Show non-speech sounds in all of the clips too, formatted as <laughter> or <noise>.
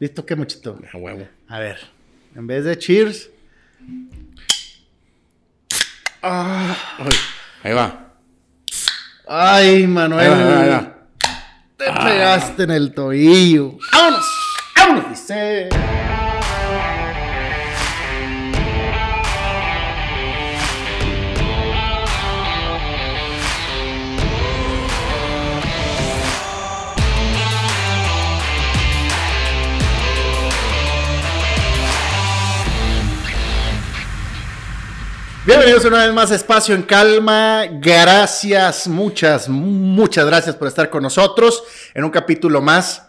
¿Listo qué, muchito? A huevo. A ver, en vez de cheers. Ah, Ay, ahí va. ay, Manuel. Ahí va, ahí va, ahí va. Te pegaste en el tobillo. ¡Vámonos! ¡Vámonos! Dice. Bienvenidos una vez más a Espacio en Calma. Gracias, muchas, muchas gracias por estar con nosotros en un capítulo más.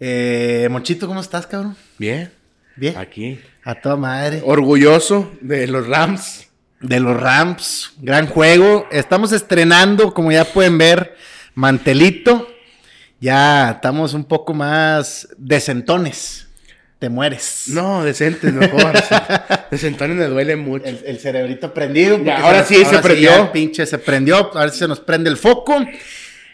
Eh, Monchito, ¿cómo estás, cabrón? Bien. Bien. Aquí. A toda madre. Orgulloso de los Rams. De los Rams. Gran juego. Estamos estrenando, como ya pueden ver, mantelito. Ya estamos un poco más decentones. Te mueres. No, decentes, mejor. Decentones me duele mucho. El, el cerebrito prendido. Ya, ahora se- sí se prendió. ya, pinche, se prendió. A ver si se nos prende el foco.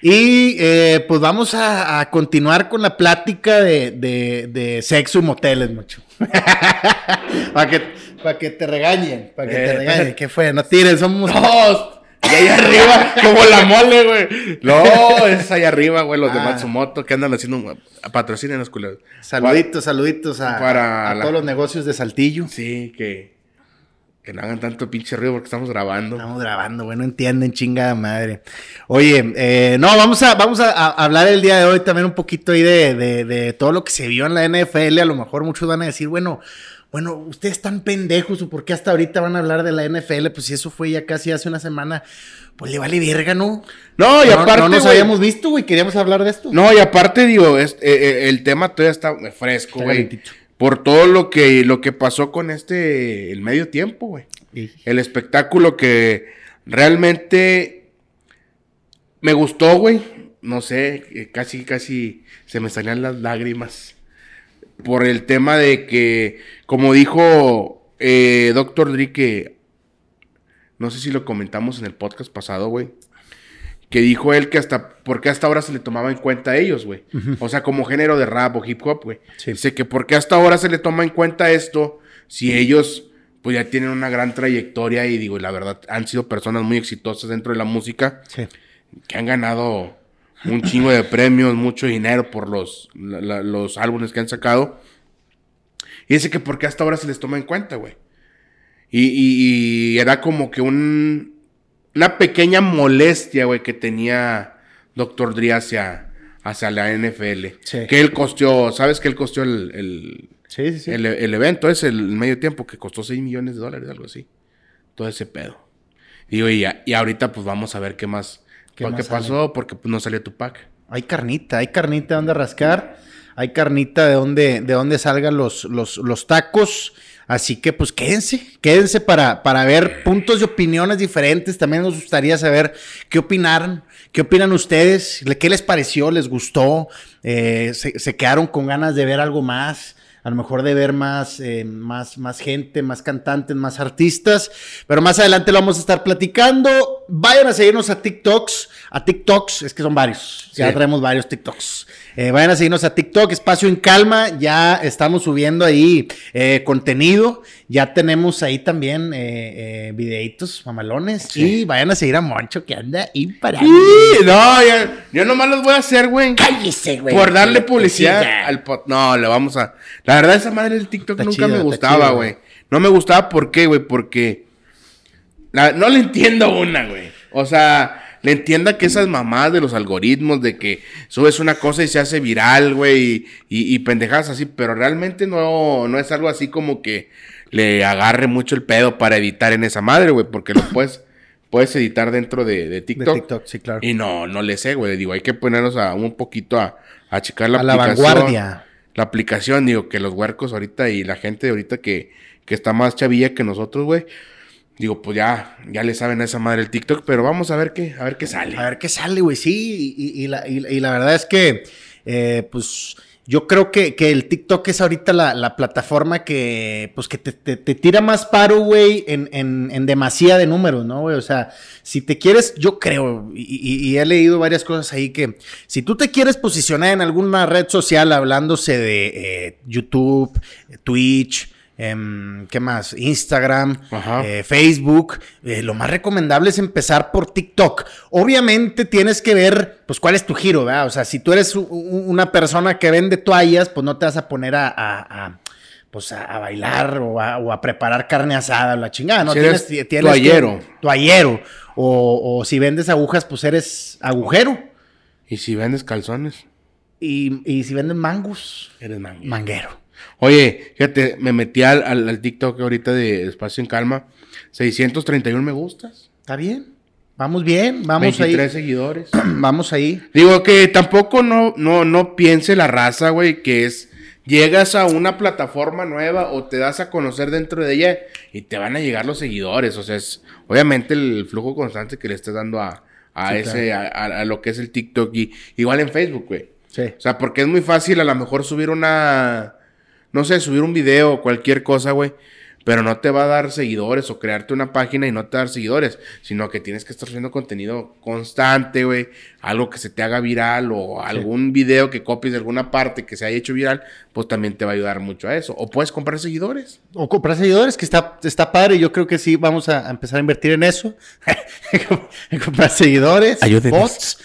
Y eh, pues vamos a, a continuar con la plática de, de- de sexo y moteles, mucho. <laughs> para que, pa' que te regañen. Para que te Eh. regañen. ¿Qué fue? No tiren, somos. No, y ahí arriba, <laughs> como la mole, güey. No, <laughs> es ahí arriba, güey, los de Ah. Matsumoto que andan haciendo un patrocinen los culeros. Saluditos, saluditos a, Para a la- todos los negocios de Saltillo. Sí, que, que no hagan tanto pinche ruido porque estamos grabando. Estamos grabando, bueno, entienden, chingada madre. Oye, eh, no, vamos a, vamos a, a hablar el día de hoy también un poquito ahí de, de, de todo lo que se vio en la NFL. A lo mejor muchos van a decir, bueno, bueno, ustedes están pendejos o por qué hasta ahorita van a hablar de la NFL. Pues si eso fue ya casi hace una semana, pues le vale verga, ¿no? No, y no, aparte, no nos habíamos visto, güey, queríamos hablar de esto. No, y aparte, digo, es- eh, eh, el tema todavía está fresco, güey. Por todo lo que, lo que pasó con este, el medio tiempo, güey. El espectáculo que realmente me gustó, güey. No sé, eh, casi, casi se me salían las lágrimas. Por el tema de que, como dijo eh, Doctor Dre, que no sé si lo comentamos en el podcast pasado, güey. Que dijo él que hasta, porque hasta ahora se le tomaba en cuenta a ellos, güey. O sea, como género de rap o hip hop, güey. Sí. Dice que porque hasta ahora se le toma en cuenta esto, si ellos, pues ya tienen una gran trayectoria y digo, la verdad, han sido personas muy exitosas dentro de la música, Sí. que han ganado un chingo de premios, mucho dinero por los, la- la- los álbumes que han sacado. Y dice que porque hasta ahora se les toma en cuenta, güey. Y, y- y era como que un, una pequeña molestia, güey, que tenía Dr. Dre hacia, hacia la NFL. Sí. Que él costeó, ¿sabes que él costeó el, el, Sí, sí, sí. el, el evento? Es el medio tiempo que costó 6 millones de dólares, algo así. Todo ese pedo. Digo, y, y ahorita pues vamos a ver qué más, ¿Qué qué, más pasó, porque pues, no salió Tupac. Hay carnita, hay carnita de donde rascar, hay carnita de donde, de salgan los, los, los tacos. Así que pues quédense, quédense para, para ver puntos y opiniones diferentes. También nos gustaría saber qué opinaron, qué opinan ustedes, qué les pareció, les gustó, Eh, se, se quedaron con ganas de ver algo más. A lo mejor de ver más, eh, más, más gente, más cantantes, más artistas. Pero más adelante lo vamos a estar platicando. Vayan a seguirnos a TikToks. A TikToks, es que son varios. Ya Sí. traemos varios TikToks. Eh, vayan a seguirnos a TikTok, Espacio en Calma. Ya estamos subiendo ahí eh, contenido. Ya tenemos ahí también eh, eh, videitos mamalones. Sí. Y vayan a seguir a Moncho que anda imparable. Sí, no, ya, yo nomás los voy a hacer, güey. Cállese, güey. Por darle publicidad al pod. No, le vamos a. La verdad, esa madre del TikTok Está nunca chido, me gustaba, güey. No me gustaba, ¿por qué, güey? Porque. La- no le entiendo una, güey. O sea, le entienda que esas mamadas de los algoritmos, de que subes una cosa y se hace viral, güey, y, y, y pendejadas así, pero realmente no, no es algo así como que le agarre mucho el pedo para editar en esa madre, güey, porque lo puedes, puedes editar dentro de, de De TikTok. TikTok, sí, claro. Y no, no le sé, güey. Digo, hay que ponernos a un poquito a, a checar la a la aplicación. vanguardia. La aplicación, digo, que los huercos ahorita y la gente ahorita que, que está más chavilla que nosotros, güey. Digo, pues ya, ya le saben a esa madre el TikTok, pero vamos a ver qué, a ver qué sale. A ver qué sale, güey. Sí, y, y la, y- la verdad es que, eh, pues, yo creo que, que el TikTok es ahorita la, la plataforma que, pues, que te, te, tira más paro, güey, en, en, en demasía de números, ¿no, güey? O sea, si te quieres, yo creo, y he leído varias cosas ahí que si tú te quieres posicionar en alguna red social hablándose de eh, YouTube, Twitch, em, ¿qué más? Instagram, eh, Facebook, eh, lo más recomendable es empezar por TikTok. Obviamente tienes que ver, pues, cuál es tu giro, ¿verdad? O sea, si tú eres una persona que vende toallas, pues no te vas a poner a, a- a, pues, a, a bailar o a, o a preparar carne asada o la chingada, ¿no? Si tienes, tienes toallero. toallero. O, o si vendes agujas, pues eres agujero. Y si vendes calzones, Y, y si vendes mangos, eres mango. manguero. Oye, fíjate, me metí al, al, al TikTok ahorita de Espacio en Calma. 631 me gustas. ¿Está bien? Vamos bien, vamos 23 ahí. seguidores. <clears throat> Vamos ahí. Digo que tampoco no, no, no piense la raza, güey, que es. Llegas a una plataforma nueva o te das a conocer dentro de ella y te van a llegar los seguidores. O sea, es obviamente el flujo constante que le estás dando a, a Sí, ese, a lo que es el TikTok y igual en Facebook, güey. Sí. O sea, porque es muy fácil a lo mejor subir una, no sé, subir un video o cualquier cosa, güey. Pero no te va a dar seguidores o crearte una página y no te va a dar seguidores, sino que tienes que estar haciendo contenido constante, güey. Algo que se te haga viral o algún video que copies de alguna parte que se haya hecho viral, pues también te va a ayudar mucho a eso. O puedes comprar seguidores. O comprar seguidores, que está, está padre. Yo creo que sí, vamos a, a empezar a invertir en eso. <laughs> en comprar seguidores, Ayúdenos. bots.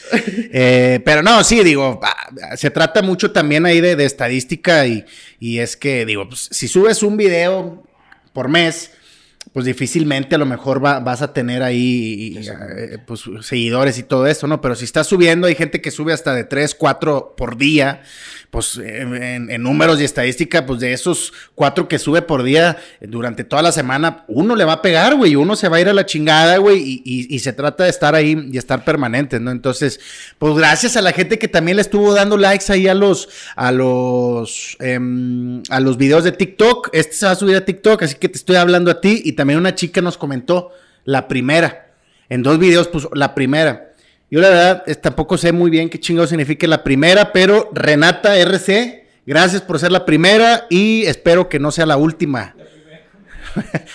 Eh, pero no, sí, digo, ah, se trata mucho también ahí de, de estadística y, y es que, digo, pues, si subes un video por mes, pues difícilmente a lo mejor va- vas a tener ahí eh, pues, seguidores y todo eso, ¿no? Pero si estás subiendo, hay gente que sube hasta de 3, 4 por día, pues en, en- números y estadística, pues de esos 4 que sube por día durante toda la semana, uno le va a pegar, güey, uno se va a ir a la chingada, güey, y, y- y se trata de estar ahí y estar permanentes, ¿no? Entonces, pues gracias a la gente que también le estuvo dando likes ahí a los, a los, em, a los videos de TikTok. Este se va a subir a TikTok, así que te estoy hablando a ti. Y también una chica nos comentó la primera. En dos videos puso la primera. Yo la verdad es- tampoco sé muy bien qué chingado significa la primera, pero Renata RC, gracias por ser la primera y espero que no sea la última.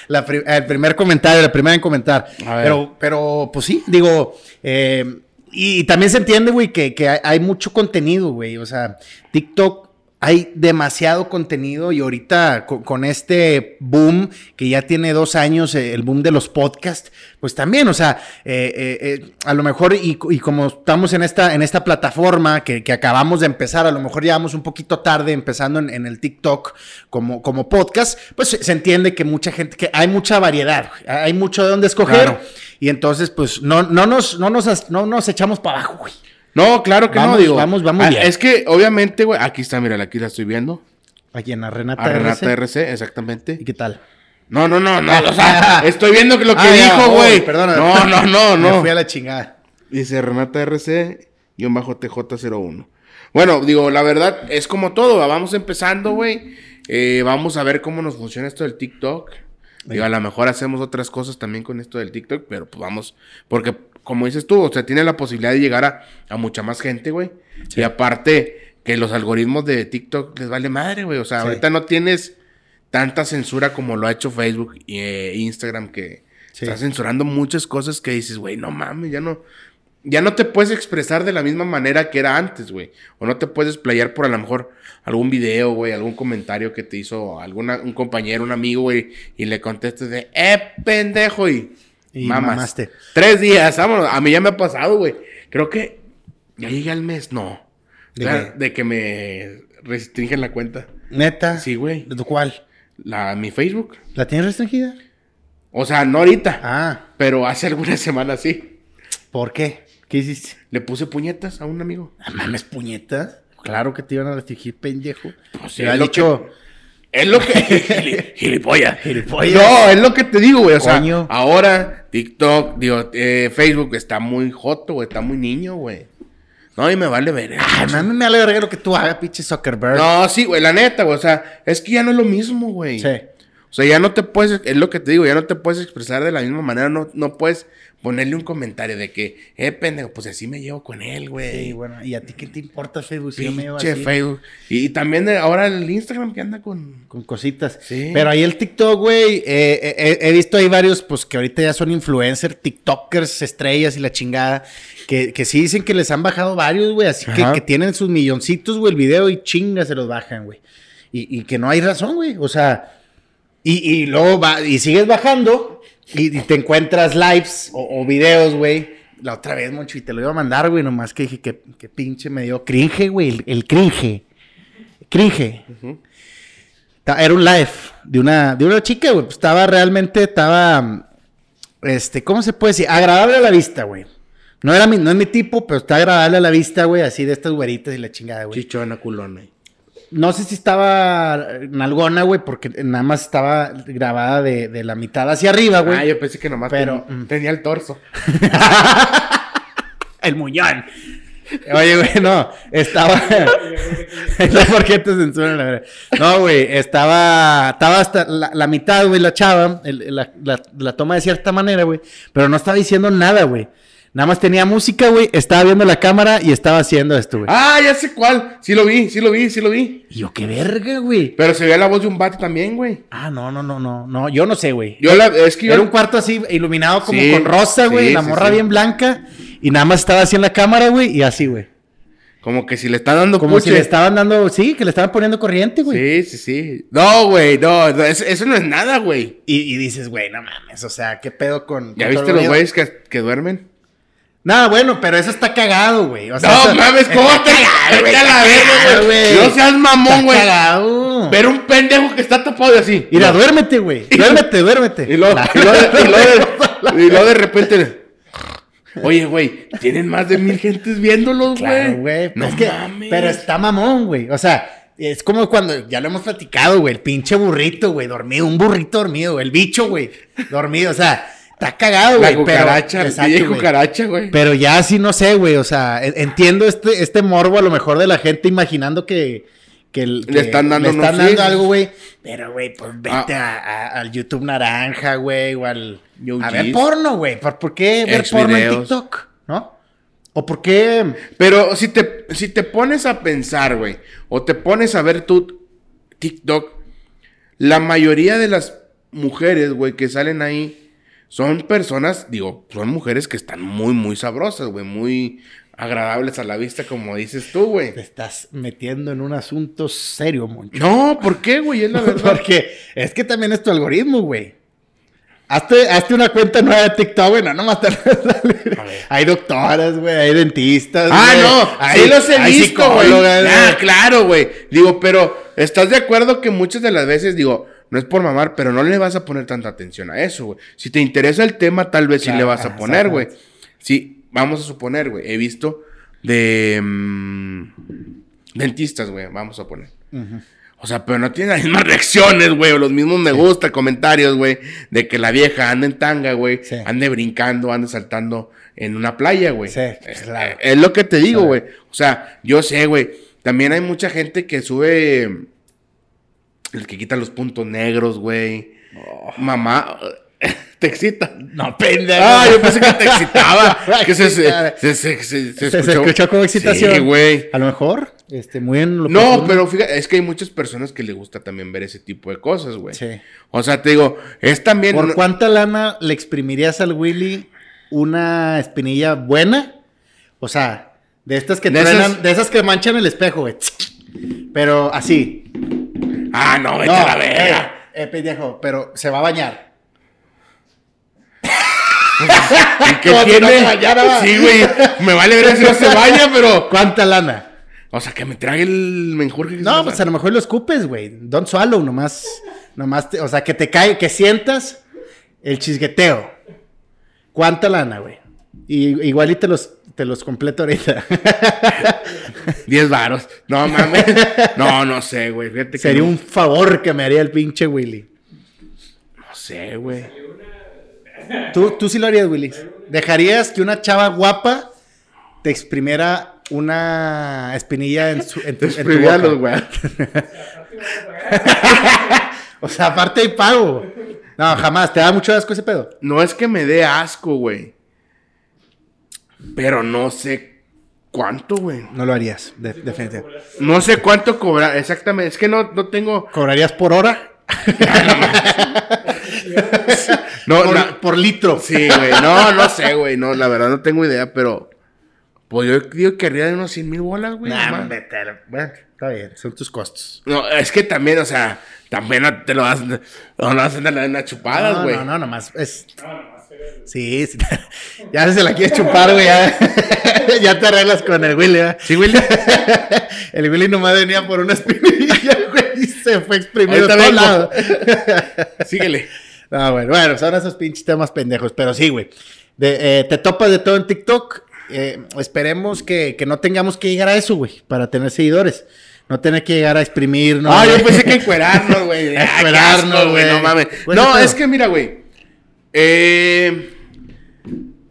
La <laughs> pri- el primer comentario, la primera en comentar. Pero, pero, pues sí, digo, eh, y, y también se entiende, güey, que, que hay mucho contenido, güey. O sea, TikTok hay demasiado contenido y ahorita con, con este boom que ya tiene dos años, eh, el boom de los podcasts, pues también, o sea, eh, eh, eh, a lo mejor y, y como estamos en esta, en esta plataforma que, que acabamos de empezar, a lo mejor llevamos un poquito tarde empezando en, en el TikTok como, como podcast, pues se, entiende que mucha gente, que hay mucha variedad, hay mucho de dónde escoger. Claro. Y entonces, pues, no, no, nos, no, nos, no nos echamos para abajo, güey. No, claro que Vamos, no, digo. vamos, vamos Ah, bien. Es que obviamente, güey, aquí está, mira, aquí la estoy viendo. Aquí en la Renata, A Renata RC. RC, exactamente. ¿Y qué tal? No, no, no, no, o sea, <laughs> estoy viendo que lo que Ah, dijo, oh, güey. perdona. No, no, no, <laughs> Me no. fui a la chingada. Dice Renata RC, guion bajo TJ01. Bueno, digo, la verdad, es como todo, va, vamos empezando, güey. Eh, vamos a ver cómo nos funciona esto del TikTok. Digo, a lo mejor hacemos otras cosas también con esto del TikTok, pero pues vamos, porque como dices tú, o sea, tiene la posibilidad de llegar a, a mucha más gente, güey. Y aparte, que los algoritmos de TikTok les vale madre, güey. O sea, Sí. ahorita no tienes tanta censura como lo ha hecho Facebook e Instagram, que Sí. está censurando muchas cosas que dices, güey, no mames, ya no, ya no te puedes expresar de la misma manera que era antes, güey. O no te puedes explayar por a lo mejor algún video, güey, algún comentario que te hizo alguna, un compañero, un amigo, güey, y le contestes de, eh, pendejo, y, Y mamas. mamaste. Tres días, vámonos. A mí ya me ha pasado, güey. Creo que ya llegué al mes, no. ¿De O sea, qué? de que me restringen la cuenta. Neta. Sí, güey. ¿De tu cuál? La, mi Facebook. ¿La tienes restringida? O sea, no ahorita, Ah, pero hace algunas <laughs> semanas sí. ¿por qué? ¿Qué hiciste? Le puse puñetas a un amigo. Ah, mames, puñetas. Claro que te iban a restringir, pendejo. Pues sí, lo dicho, Es lo que. <laughs> Gili- Gilipollas. Gilipollas. No, es lo que te digo, güey. O sea, Coño. ahora TikTok, digo, eh, Facebook está muy joto, güey. Está muy niño, güey. No, y me vale ver. Ay, mami, me vale verga lo que tú hagas, pinche Zuckerberg. No, sí, güey, la neta, güey. O sea, es que ya no es lo mismo, güey. Sí. O sea, ya no te puedes, es lo que te digo, ya no te puedes expresar de la misma manera, no, no puedes ponerle un comentario de que, eh, pendejo, pues así me llevo con él, güey. Sí, bueno, ¿y a ti qué te importa Facebook? Si yo me llevo así Facebook. Y, también de- ahora el Instagram que anda con... Con cositas. Sí. Pero ahí el TikTok, güey, eh, eh, he visto ahí varios, pues que ahorita ya son influencers, TikTokers, estrellas y la chingada, que, que sí dicen que les han bajado varios, güey, así que, que tienen sus milloncitos, güey, el video y chinga se los bajan, güey. Y, y que no hay razón, güey, o sea, y, y luego va, y sigues bajando y, y te encuentras lives o, o videos, güey. La otra vez, Moncho, y te lo iba a mandar, güey, nomás que dije que, que pinche me dio cringe, güey, el, el cringe. Cringe. Era un live de una, de una chica, güey. pues, estaba realmente, estaba, este, ¿cómo se puede decir? Agradable a la vista, güey. No, era mi, no es mi tipo, pero está agradable a la vista, güey, así de estas güeritas y la chingada, güey. Chichona culona. No sé si estaba nalgona, güey, porque nada más estaba grabada de, de la mitad hacia arriba, güey. Ah, yo pensé que nomás Pero, ten- mm. tenía el torso. <laughs> El muñón. Oye, güey, no, estaba. <laughs> no, ¿por qué te censuran la verdad? No, güey, estaba. Estaba hasta la, la mitad, güey, la chava. el- la, la- la toma de cierta manera, güey. Pero no estaba diciendo nada, güey. Nada más tenía música, güey. Estaba viendo la cámara y estaba haciendo esto, güey. Ah, ya sé cuál. Sí lo vi, sí lo vi, sí lo vi. Y yo, qué verga, güey. Pero se veía la voz de un vato también, güey. Ah, no, no, no, no. No, yo no sé, güey. Yo la, es que yo... Era un cuarto así iluminado como Sí, con rosa, güey. sí, la morra sí. bien blanca. Y nada más estaba así en la cámara, güey. Y así, güey. Como que si le están dando Como si le estaban dando, sí, que le estaban poniendo corriente, güey. Sí, sí, sí. No, güey, no, no, eso, eso no es nada, güey. Y, y dices, güey, no mames, o sea, ¿qué pedo con. ¿Ya con viste los güeyes que, que duermen? No, bueno, pero eso está cagado, güey. O sea, No eso- mames, ¿cómo está te Vete a la verga, güey? No seas mamón, güey. cagado. Ver un pendejo que está tapado y así. Mira, No. duérmete, güey. <laughs> Duérmete, duérmete. Y luego, y luego, y luego de, y luego de repente. Oye, güey, tienen más de mil gentes viéndolos, güey. Claro, güey. No es que, mames. pero está mamón, güey. O sea, es como cuando, ya lo hemos platicado, güey, el pinche burrito, güey, dormido, un burrito dormido, güey, el bicho, güey, dormido, o sea, está cagado, güey. pero- cucaracha, la Exacto, pinche güey. cucaracha, güey. Pero ya sí no sé, güey, o sea, en- entiendo este, este morbo a lo mejor de la gente imaginando que, que, Le están dando, le están dando algo, güey. Pero, güey, pues vete Ah. a- a- al YouTube naranja, güey, o al... Yo a ver porno, güey. ¿Por, por qué ver Ex porno en. TikTok? ¿No? ¿O por qué...? Pero si te, si te pones a pensar, güey, o te pones a ver tu TikTok, la mayoría de las mujeres, güey, que salen ahí son personas, digo, son mujeres que están muy, muy sabrosas, güey, muy agradables a la vista, como dices tú, güey. Te estás metiendo en un asunto serio, Moncho. No, ¿por qué, güey? Es la <laughs> verdad. Porque es que también es tu algoritmo, güey. Hazte, hazte una cuenta nueva de TikTok, güey. No, nomás te <laughs> Hay doctoras, güey. Hay dentistas. Ah, güey, no, hay- sí los he hay visto, güey. Ah, claro, güey. Digo, pero ¿estás de acuerdo que muchas de las veces, digo, no es por mamar, pero no le vas a poner tanta atención a eso, güey? Si te interesa el tema, tal vez sí le vas a poner, güey. Sí, vamos a suponer, güey. He visto de mm, dentistas, güey, vamos a poner. O sea, pero no tiene las mismas reacciones, güey, o los mismos me gusta, comentarios, güey, de que la vieja anda en tanga, güey, Sí. ande brincando, ande saltando en una playa, güey. Sí, Eh, claro. eh, Es lo que te digo, güey. O sea, yo sé, güey. También hay mucha gente que sube el que quita los puntos negros, güey. Oh. Mamá, <laughs> te excita. No, pendejo. Ah, yo pensé que te excitaba. <laughs> que se, se, se, escuchó. escuchó como excitación. Sí, güey. A lo mejor, este, muy en lo No, pero fíjate, es que hay muchas personas que le gusta también ver ese tipo de cosas, güey. Sí. O sea, te digo, es también. ¿Por cuánta lana le exprimirías al Willy una espinilla buena? O sea, de estas que De esas- de esas que manchan el espejo, güey. Pero así. Ah, no, vete No, a la verga. eh, eh, pendejo, pero se va a bañar. <laughs> ¿Y qué tiene? no sí, güey. Me vale ver si no se baña, pero. <laughs> ¿Cuánta lana? O sea, que me trague el menjurje que No, pues a lo mejor lo escupes, güey. Don't swallow, nomás. Nomás, te- o sea, que te cae, que sientas el chisgueteo. ¿Cuánta lana, güey? Y, igual y te los, te los completo ahorita. <laughs> <laughs> 10 varos. No mames. No, no sé, güey. Fíjate que. Sería no, un favor que me haría el pinche Willy. No sé, güey. ¿Tú, tú sí lo harías, Willy. ¿Dejarías que una chava guapa te exprimiera una espinilla en, su, en, tu, en tu boca? los güey. <laughs> O sea, aparte hay pago. No, jamás. ¿Te da mucho asco ese pedo? No es que me dé asco, güey. Pero no sé cuánto, güey. No lo harías, de, definitivamente. No sé cuánto cobrar, exactamente. Es que no, no tengo. ¿Cobrarías por hora? <laughs> No, por, la- por litro. Sí, güey. No, no sé, güey. No, la verdad no tengo idea, pero. Pues yo digo que arriba de unos 100 mil bolas, güey. Nah, nomás. vete Bueno, está bien, son tus costos. No, es que también, o sea, también no te lo vas. No, no vas a andar en las chupadas, no, güey. no, no, nomás es... Sí, sí. <laughs> Ya se la quieres chupar, güey. Ya, <laughs> ya te arreglas con el Willy, ¿verdad? Sí, güey. <laughs> El Willy nomás venía por una espinilla, güey, y se fue exprimido vengo. lados. Síguele. No, bueno, bueno, son esos pinches temas pendejos, pero sí, güey. De, eh, te topas de todo en TikTok. eh, esperemos que, que no tengamos que llegar a eso, güey, para tener seguidores. No tener que llegar a exprimir, ¿no? Ah, yo pensé que encuerarnos, güey. Ah, encuerarnos, güey. No mames. Pues, no, pero- es que mira, güey. Eh,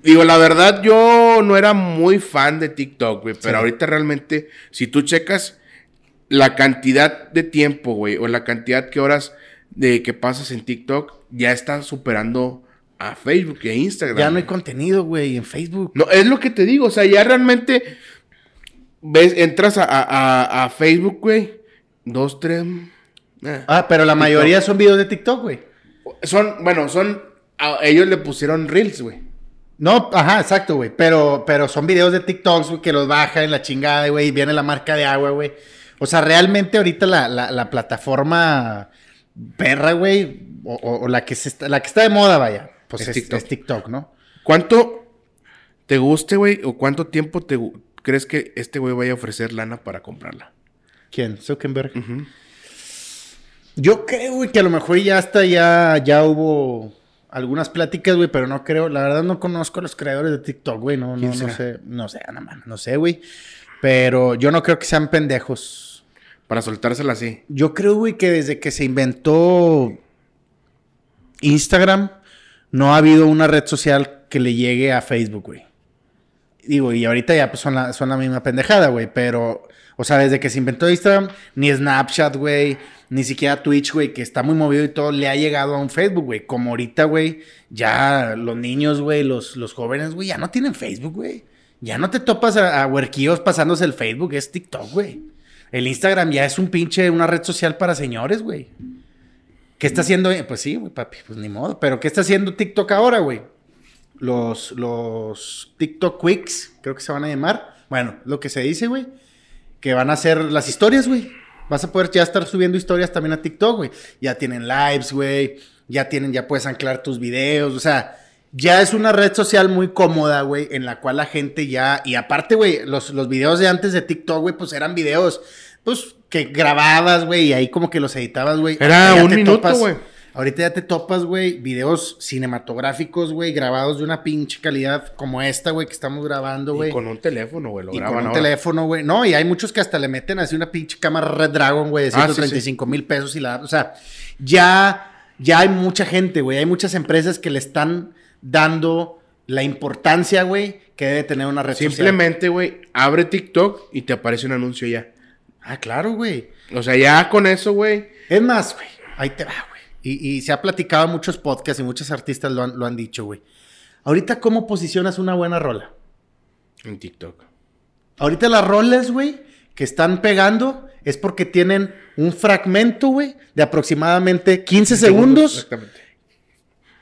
digo, la verdad, yo no era muy fan de TikTok, güey. Pero Sí. ahorita realmente, si tú checas la cantidad de tiempo, güey, o la cantidad de horas de que pasas en TikTok, ya está superando a Facebook a Instagram. Ya no hay contenido, güey, en Facebook. No, es lo que te digo, o sea, ya realmente ves, entras a, a- a- a Facebook, güey, dos, tres. eh. Ah, pero la mayoría son videos de TikTok, güey. Son, bueno, son, a- ellos le pusieron Reels, güey. No, ajá, exacto, güey. Pero, pero son videos de TikToks, güey, que los baja en la chingada, güey. y Viene la marca de agua, güey. O sea, realmente ahorita la, la, la plataforma perra, güey, o, o- o la, que se está, la que está de moda, vaya, pues Es es, TikTok. es TikTok, ¿no? ¿Cuánto te guste, güey, o cuánto tiempo te crees que este güey vaya a ofrecer lana para comprarla? ¿Quién? Zuckerberg. Yo creo, güey, que a lo mejor ya hasta ya, ya hubo algunas pláticas, güey, pero no creo, la verdad no conozco a los creadores de TikTok, güey, no, no, ¿Quién no sé, no sé, nada más, no sé, güey. Pero yo no creo que sean pendejos. Para soltársela así. Yo creo, güey, que desde que se inventó Instagram, no ha habido una red social que le llegue a Facebook, güey. Digo, y ahorita ya pues, son, la, son la misma pendejada, güey, pero, o sea, desde que se inventó Instagram, ni Snapchat, güey, ni siquiera Twitch, güey, que está muy movido y todo, le ha llegado a un Facebook, güey. Como ahorita, güey, ya los niños, güey, los, los jóvenes, güey, ya no tienen Facebook, güey. Ya no te topas a, a huerquillos pasándose el Facebook, es TikTok, güey. El Instagram ya es un pinche, una red social para señores, güey. ¿Qué está haciendo? Pues sí, güey, papi, pues ni modo. Pero ¿qué está haciendo TikTok ahora, güey? Los, los TikTok Quicks, creo que se van a llamar. Bueno, lo que se dice, güey. Que van a hacer las historias, güey. Vas a poder ya estar subiendo historias también a TikTok, güey. Ya tienen lives, güey. Ya tienen, ya puedes anclar tus videos. O sea, ya es una red social muy cómoda, güey, en la cual la gente ya. Y aparte, güey, los, los videos de antes de TikTok, güey, pues eran videos, pues, que grababas, güey, y ahí como que los editabas, güey. Era un minuto, güey. Ahorita ya te topas, güey, videos cinematográficos, güey, grabados de una pinche calidad como esta, güey, que estamos grabando, güey. con un teléfono, güey, lo Y graban con un ahora. teléfono, güey. No, y hay muchos que hasta le meten así una pinche cámara Red Dragon, güey, de Ah, sí, 135 mil pesos y la... O sea, ya, ya hay mucha gente, güey. Hay muchas empresas que le están dando la importancia, güey, que debe tener una red social. Simplemente, güey, abre TikTok y te aparece un anuncio ya. Ah, claro, güey. O sea, ya con eso, güey. Es más, güey, ahí te va, güey. Y, y se ha platicado en muchos podcasts y muchos artistas lo han, lo han dicho, güey. Ahorita, ¿cómo posicionas una buena rola? En TikTok. Ahorita las rolas, güey, que están pegando es porque tienen un fragmento, güey, de aproximadamente 15 segundos, Exactamente.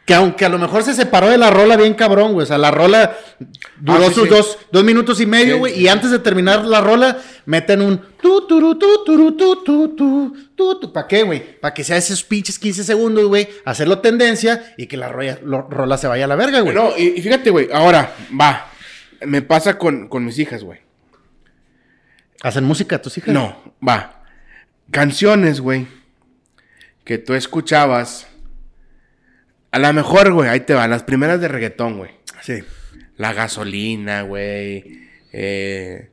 Que aunque a lo mejor se separó de la rola bien cabrón, güey. O sea, la rola duró Ah, sí, sus sí. Dos, dos minutos y medio, güey. sí, y antes de terminar la rola, meten un tu, tu, tu, tu, tu, tu, tu. ¿Para qué, güey? Para que sea esos pinches 15 segundos, güey. Hacerlo tendencia y que la rola, lo- rola se vaya a la verga, güey. No, y, y fíjate, güey, ahora, va. Me pasa con, con mis hijas, güey. ¿Hacen música tus hijas? No, va. Canciones, güey. Que tú escuchabas. A lo mejor, güey, ahí te van. Las primeras de reggaetón, güey. Sí. La gasolina, güey. Eh,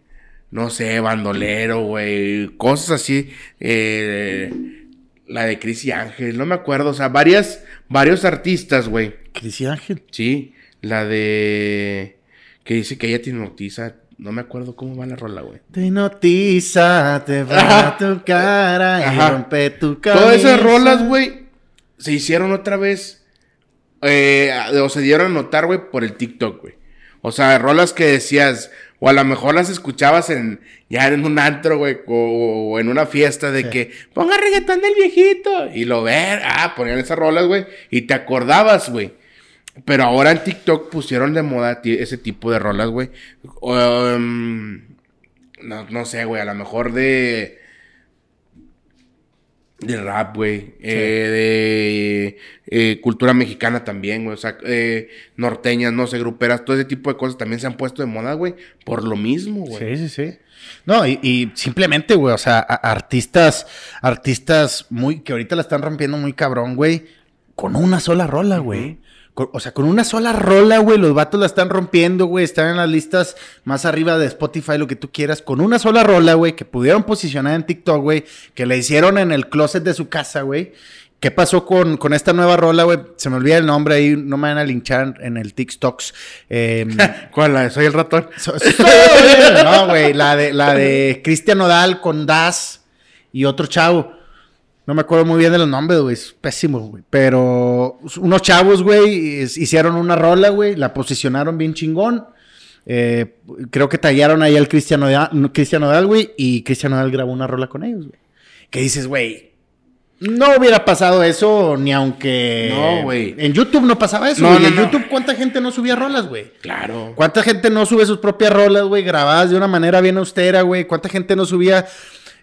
no sé, bandolero, güey. Cosas así. Eh, la de Cris y Ángel. No me acuerdo. O sea, varias, varios artistas, güey. Cris y Ángel. Sí. La de. Que dice que ella te hipnotiza. No me acuerdo cómo va la rola, güey. Te hipnotiza, te va a tu cara y Ajá. rompe tu cara. Todas esas rolas, güey, se hicieron otra vez. Eh, o se dieron a notar, güey, por el TikTok, güey. O sea, rolas que decías, o a lo mejor las escuchabas en ya en un antro, güey, o, o en una fiesta de Sí. que ponga reggaetón del viejito y lo ver, ah, ponían esas rolas, güey, y te acordabas, güey. Pero ahora en TikTok pusieron de moda ese tipo de rolas, güey. Um, no, no sé, güey, a lo mejor de. De rap, güey. Eh, de eh, cultura mexicana también, güey. O sea, eh, norteñas, no sé, gruperas, todo ese tipo de cosas también se han puesto de moda, güey. Por lo mismo, güey. Sí, sí, sí. No, y, y simplemente, güey, o sea, artistas, artistas muy, que ahorita la están rompiendo muy cabrón, güey, con una sola rola, güey. Con- o sea, con una sola rola, güey, los vatos la están rompiendo, güey, están en las listas más arriba de Spotify, lo que tú quieras, con una sola rola, güey, que pudieron posicionar en TikTok, güey, que la hicieron en el closet de su casa, güey. ¿Qué pasó con, con esta nueva rola, güey? Se me olvida el nombre ahí, no me van a linchar en el TikToks. Eh, <laughs> ¿Cuál? La de Soy el ratón. So- no, güey, la de, la de Cristian Nodal con Das y otro chavo. No me acuerdo muy bien de los nombres, güey, es pésimo, güey. Pero unos chavos, güey, hicieron una rola, güey, la posicionaron bien chingón. Eh, creo que tallaron ahí al Cristian Nodal, güey, y Cristian Nodal grabó una rola con ellos, güey. Que dices, güey, no hubiera pasado eso ni aunque... No, güey. En YouTube no pasaba eso, No, güey. no, en no. YouTube, ¿cuánta gente no subía rolas, güey? Claro. ¿Cuánta gente no sube sus propias rolas, güey, grabadas de una manera bien austera, güey? ¿Cuánta gente no subía,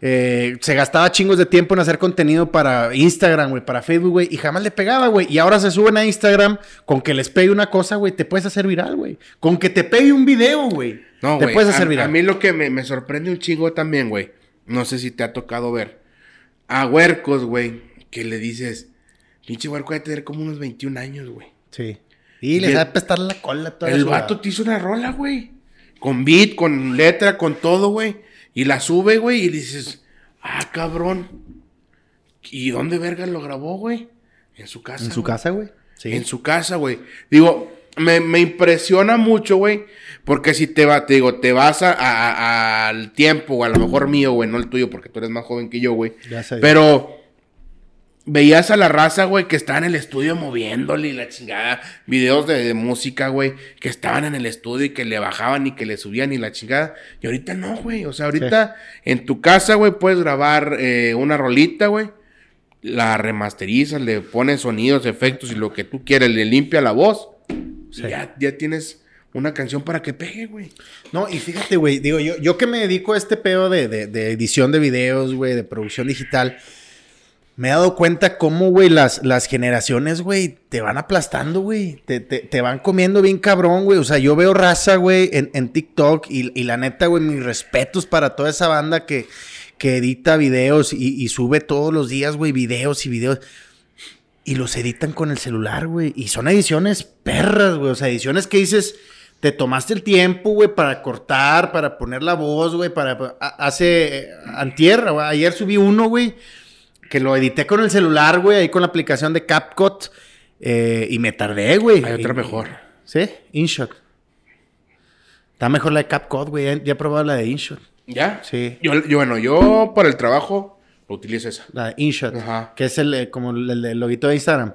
eh, se gastaba chingos de tiempo en hacer contenido para Instagram, güey, para Facebook, güey, y jamás le pegaba, güey? Y ahora se suben a Instagram con que les pegue una cosa, güey, te puedes hacer viral, güey. Con que te pegue un video, güey. No, te güey. puedes a- hacer viral. A mí lo que me, me sorprende un chingo también, güey. No sé si te ha tocado ver. A huercos, güey. Que le dices. Pinche huerco debe tener como unos 21 años, güey. Sí. Y les Y da el- a pestar la cola toda El vato te hizo una rola, güey. Con beat, con letra, con todo, güey. Y la sube, güey. Y dices, ah, cabrón. ¿Y dónde verga lo grabó, güey? En su casa. En su güey. casa, güey. Sí. En su casa, güey. Digo, me, me impresiona mucho, güey. Porque si te va, te digo, te vas a- a- a- al tiempo, o a lo mejor mío, güey, no el tuyo, porque tú eres más joven que yo, güey. Ya sé. Pero veías a la raza, güey, que estaba en el estudio moviéndole y la chingada. Videos de, de música, güey, que estaban en el estudio y que le bajaban y que le subían y la chingada. Y ahorita no, güey. O sea, ahorita en tu casa, güey, puedes grabar eh, una rolita, güey. La remasterizas, le pones sonidos, efectos y lo que tú quieras, le limpia la voz. Sí. Y ya, ya tienes una canción para que pegue, güey. No, y fíjate, güey, digo, yo, yo que me dedico a este pedo de, de- de edición de videos, güey, de producción digital, me he dado cuenta cómo, güey, las, las generaciones, güey, te van aplastando, güey, te, te- te van comiendo bien cabrón, güey, o sea, yo veo raza, güey, en, en TikTok y, y la neta, güey, mis respetos para toda esa banda que, que edita videos y, y sube todos los días, güey, videos y videos. Y los editan con el celular, güey. Y son ediciones perras, güey. O sea, ediciones que dices, te tomaste el tiempo, güey, para cortar, para poner la voz, güey, para... Hace... eh, Antier, güey, ayer subí uno, güey, que lo edité con el celular, güey, ahí con la aplicación de CapCut. eh, y me tardé, güey. Hay otra mejor. ¿Sí? InShot. Está mejor la de CapCut, güey. Ya, ya he probado la de InShot. ¿Ya? Sí. Yo, yo, bueno, yo para el trabajo utilizo esa. La de InShot. Ajá. Que es el, eh, como el, el loguito de Instagram.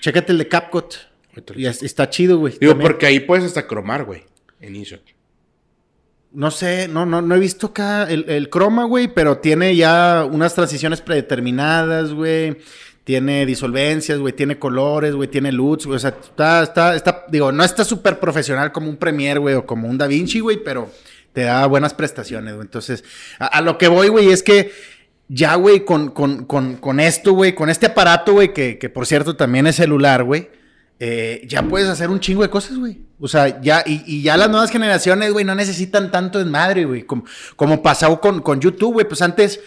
Chécate el de CapCut. Lo Y es- está chido, güey. Digo, También. porque ahí puedes hasta cromar, güey. En InShot. No sé, no, no, no he visto acá el, el croma, güey, pero tiene ya unas transiciones predeterminadas, güey. Tiene disolvencias, güey, tiene colores, güey, tiene LUTs, güey. O sea, está, está, está, digo, no está súper profesional como un Premiere, güey, o como un Da Vinci, güey, pero te da buenas prestaciones, güey. Entonces, a, a lo que voy, güey, es que ya, güey, con, con, con, con esto, güey, con este aparato, güey, que, que por cierto también es celular, güey, eh, ya puedes hacer un chingo de cosas, güey. O sea, ya, y, y ya las nuevas generaciones, güey, no necesitan tanto desmadre, güey. Como, como pasó con, con YouTube, güey. Pues antes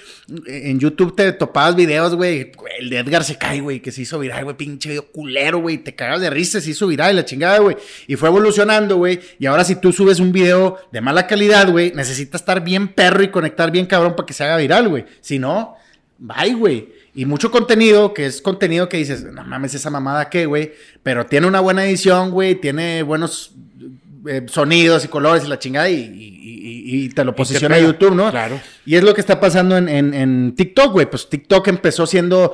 eh, en YouTube te topabas videos, güey. El de Edgar se cae, güey, que se hizo viral, güey. Pinche video culero, güey. Te cagas de risa, se hizo viral, la chingada, güey. Y fue evolucionando, güey. Y ahora si tú subes un video de mala calidad, güey, necesitas estar bien perro y conectar bien cabrón para que se haga viral, güey. Si no, bye, güey. Y mucho contenido, que es contenido que dices, no mames, esa mamada qué, güey. Pero tiene una buena edición, güey. Tiene buenos eh, sonidos y colores y la chingada y, y- y te lo te posiciona pega. YouTube, ¿no? Claro. Y es lo que está pasando en, en- en TikTok, güey. Pues TikTok empezó siendo,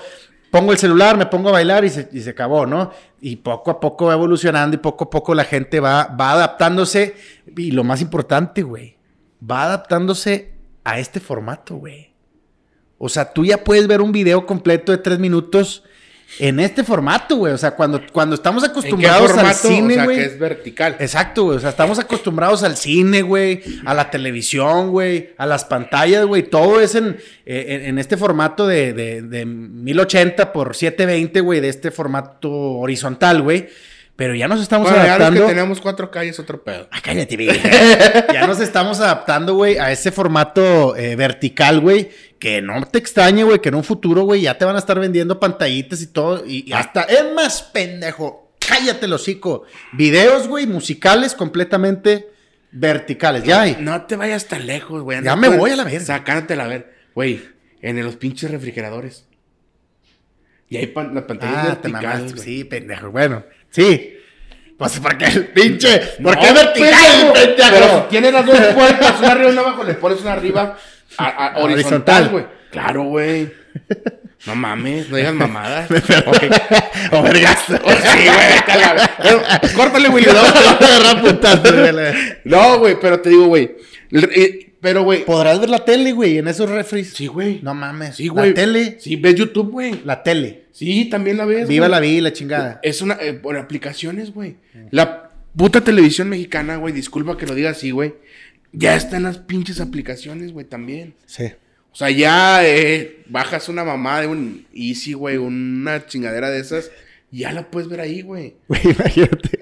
pongo el celular, me pongo a bailar y se, y se acabó, ¿no? Y poco a poco va evolucionando y poco a poco la gente va, va adaptándose. Y lo más importante, güey, va adaptándose a este formato, güey. O sea, tú ya puedes ver un video completo de tres minutos en este formato, güey. O sea, cuando, cuando estamos ¿En qué acostumbrados al cine, o sea, güey. que es vertical. Exacto, güey. O sea, estamos acostumbrados al cine, güey, a la televisión, güey, a las pantallas, güey. Todo es en, eh, en, en este formato de, de, de 1080 por 720, güey, de este formato horizontal, güey. Pero ya nos estamos Bueno, ya adaptando. que tenemos cuatro calles, otro pedo. Ah, cállate, güey. <laughs> ya nos estamos adaptando, güey, a ese formato eh, vertical, güey. Que no te extrañe, güey, que en un futuro, güey, ya te van a estar vendiendo pantallitas y todo. Y, y hasta, es más, pendejo. Cállate, el hocico. Videos, güey, musicales completamente verticales. Ya hay. No te vayas tan lejos, güey. Ya me voy a la verga. Sacándotela a ver. Güey, en los pinches refrigeradores. Y hay pan, las pantallas Ah, te mamaste. güey. Sí, pendejo. Bueno, sí. Pues porque el <laughs> pinche. ¿Por No, qué vertical, pendejo. Pero si tienes las dos puertas, una arriba y una abajo, le pones una arriba a- a- <laughs> Horizontal. horizontal, güey. Claro, güey. No mames, no digas mamadas. <laughs> Ok. o vergazo. Oh, sí, güey, Córtale, güey. No, güey. No, güey, pero te digo, güey. Pero, güey. Podrás ver la tele, güey, en esos refris. Sí, güey. No mames. Sí, güey. La tele. Sí, ves YouTube, güey. La tele. Sí, también la ves. Viva güey. la vida, la chingada. Es una. eh, por aplicaciones, güey. La puta televisión mexicana, güey. Disculpa que lo diga así, güey. Ya está en las pinches aplicaciones, güey, también. Sí. O sea, ya eh, bajas una mamá de un Easy, güey, una chingadera de esas. Ya la puedes ver ahí, güey. <laughs> Güey, imagínate.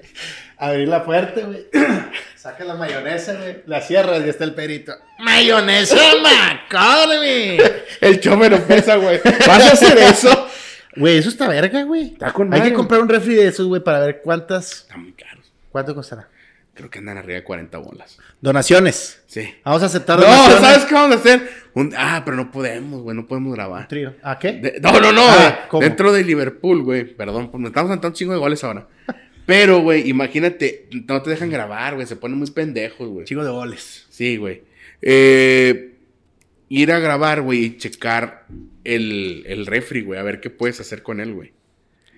Abrir la puerta, güey. <clears throat> Saca la mayonesa, güey. La cierras y está el perito. ¡Mayonesa, <laughs> McCormick! El chofer pesa, güey. ¿Vas a hacer eso? Güey, eso está verga, güey. Está con Hay madre. que comprar un refri de esos, güey, para ver cuántas. Están muy caros. ¿Cuánto costará? Creo que andan arriba de 40 bolas. Donaciones. Sí. Vamos a aceptar No, donaciones. ¿sabes qué vamos a hacer? Un- Ah, pero no podemos, güey. No podemos grabar. Trío. ¿A qué? De- No, no, no. Ah, güey. ¿cómo? Dentro de Liverpool, güey. Perdón, pues me estamos dando un chingo de goles ahora. Pero, güey, imagínate, no te dejan grabar, güey. Se ponen muy pendejos, güey. Chico de goles. Sí, güey. Eh, ir a grabar, güey, y checar el, el refri, güey. A ver qué puedes hacer con él, güey.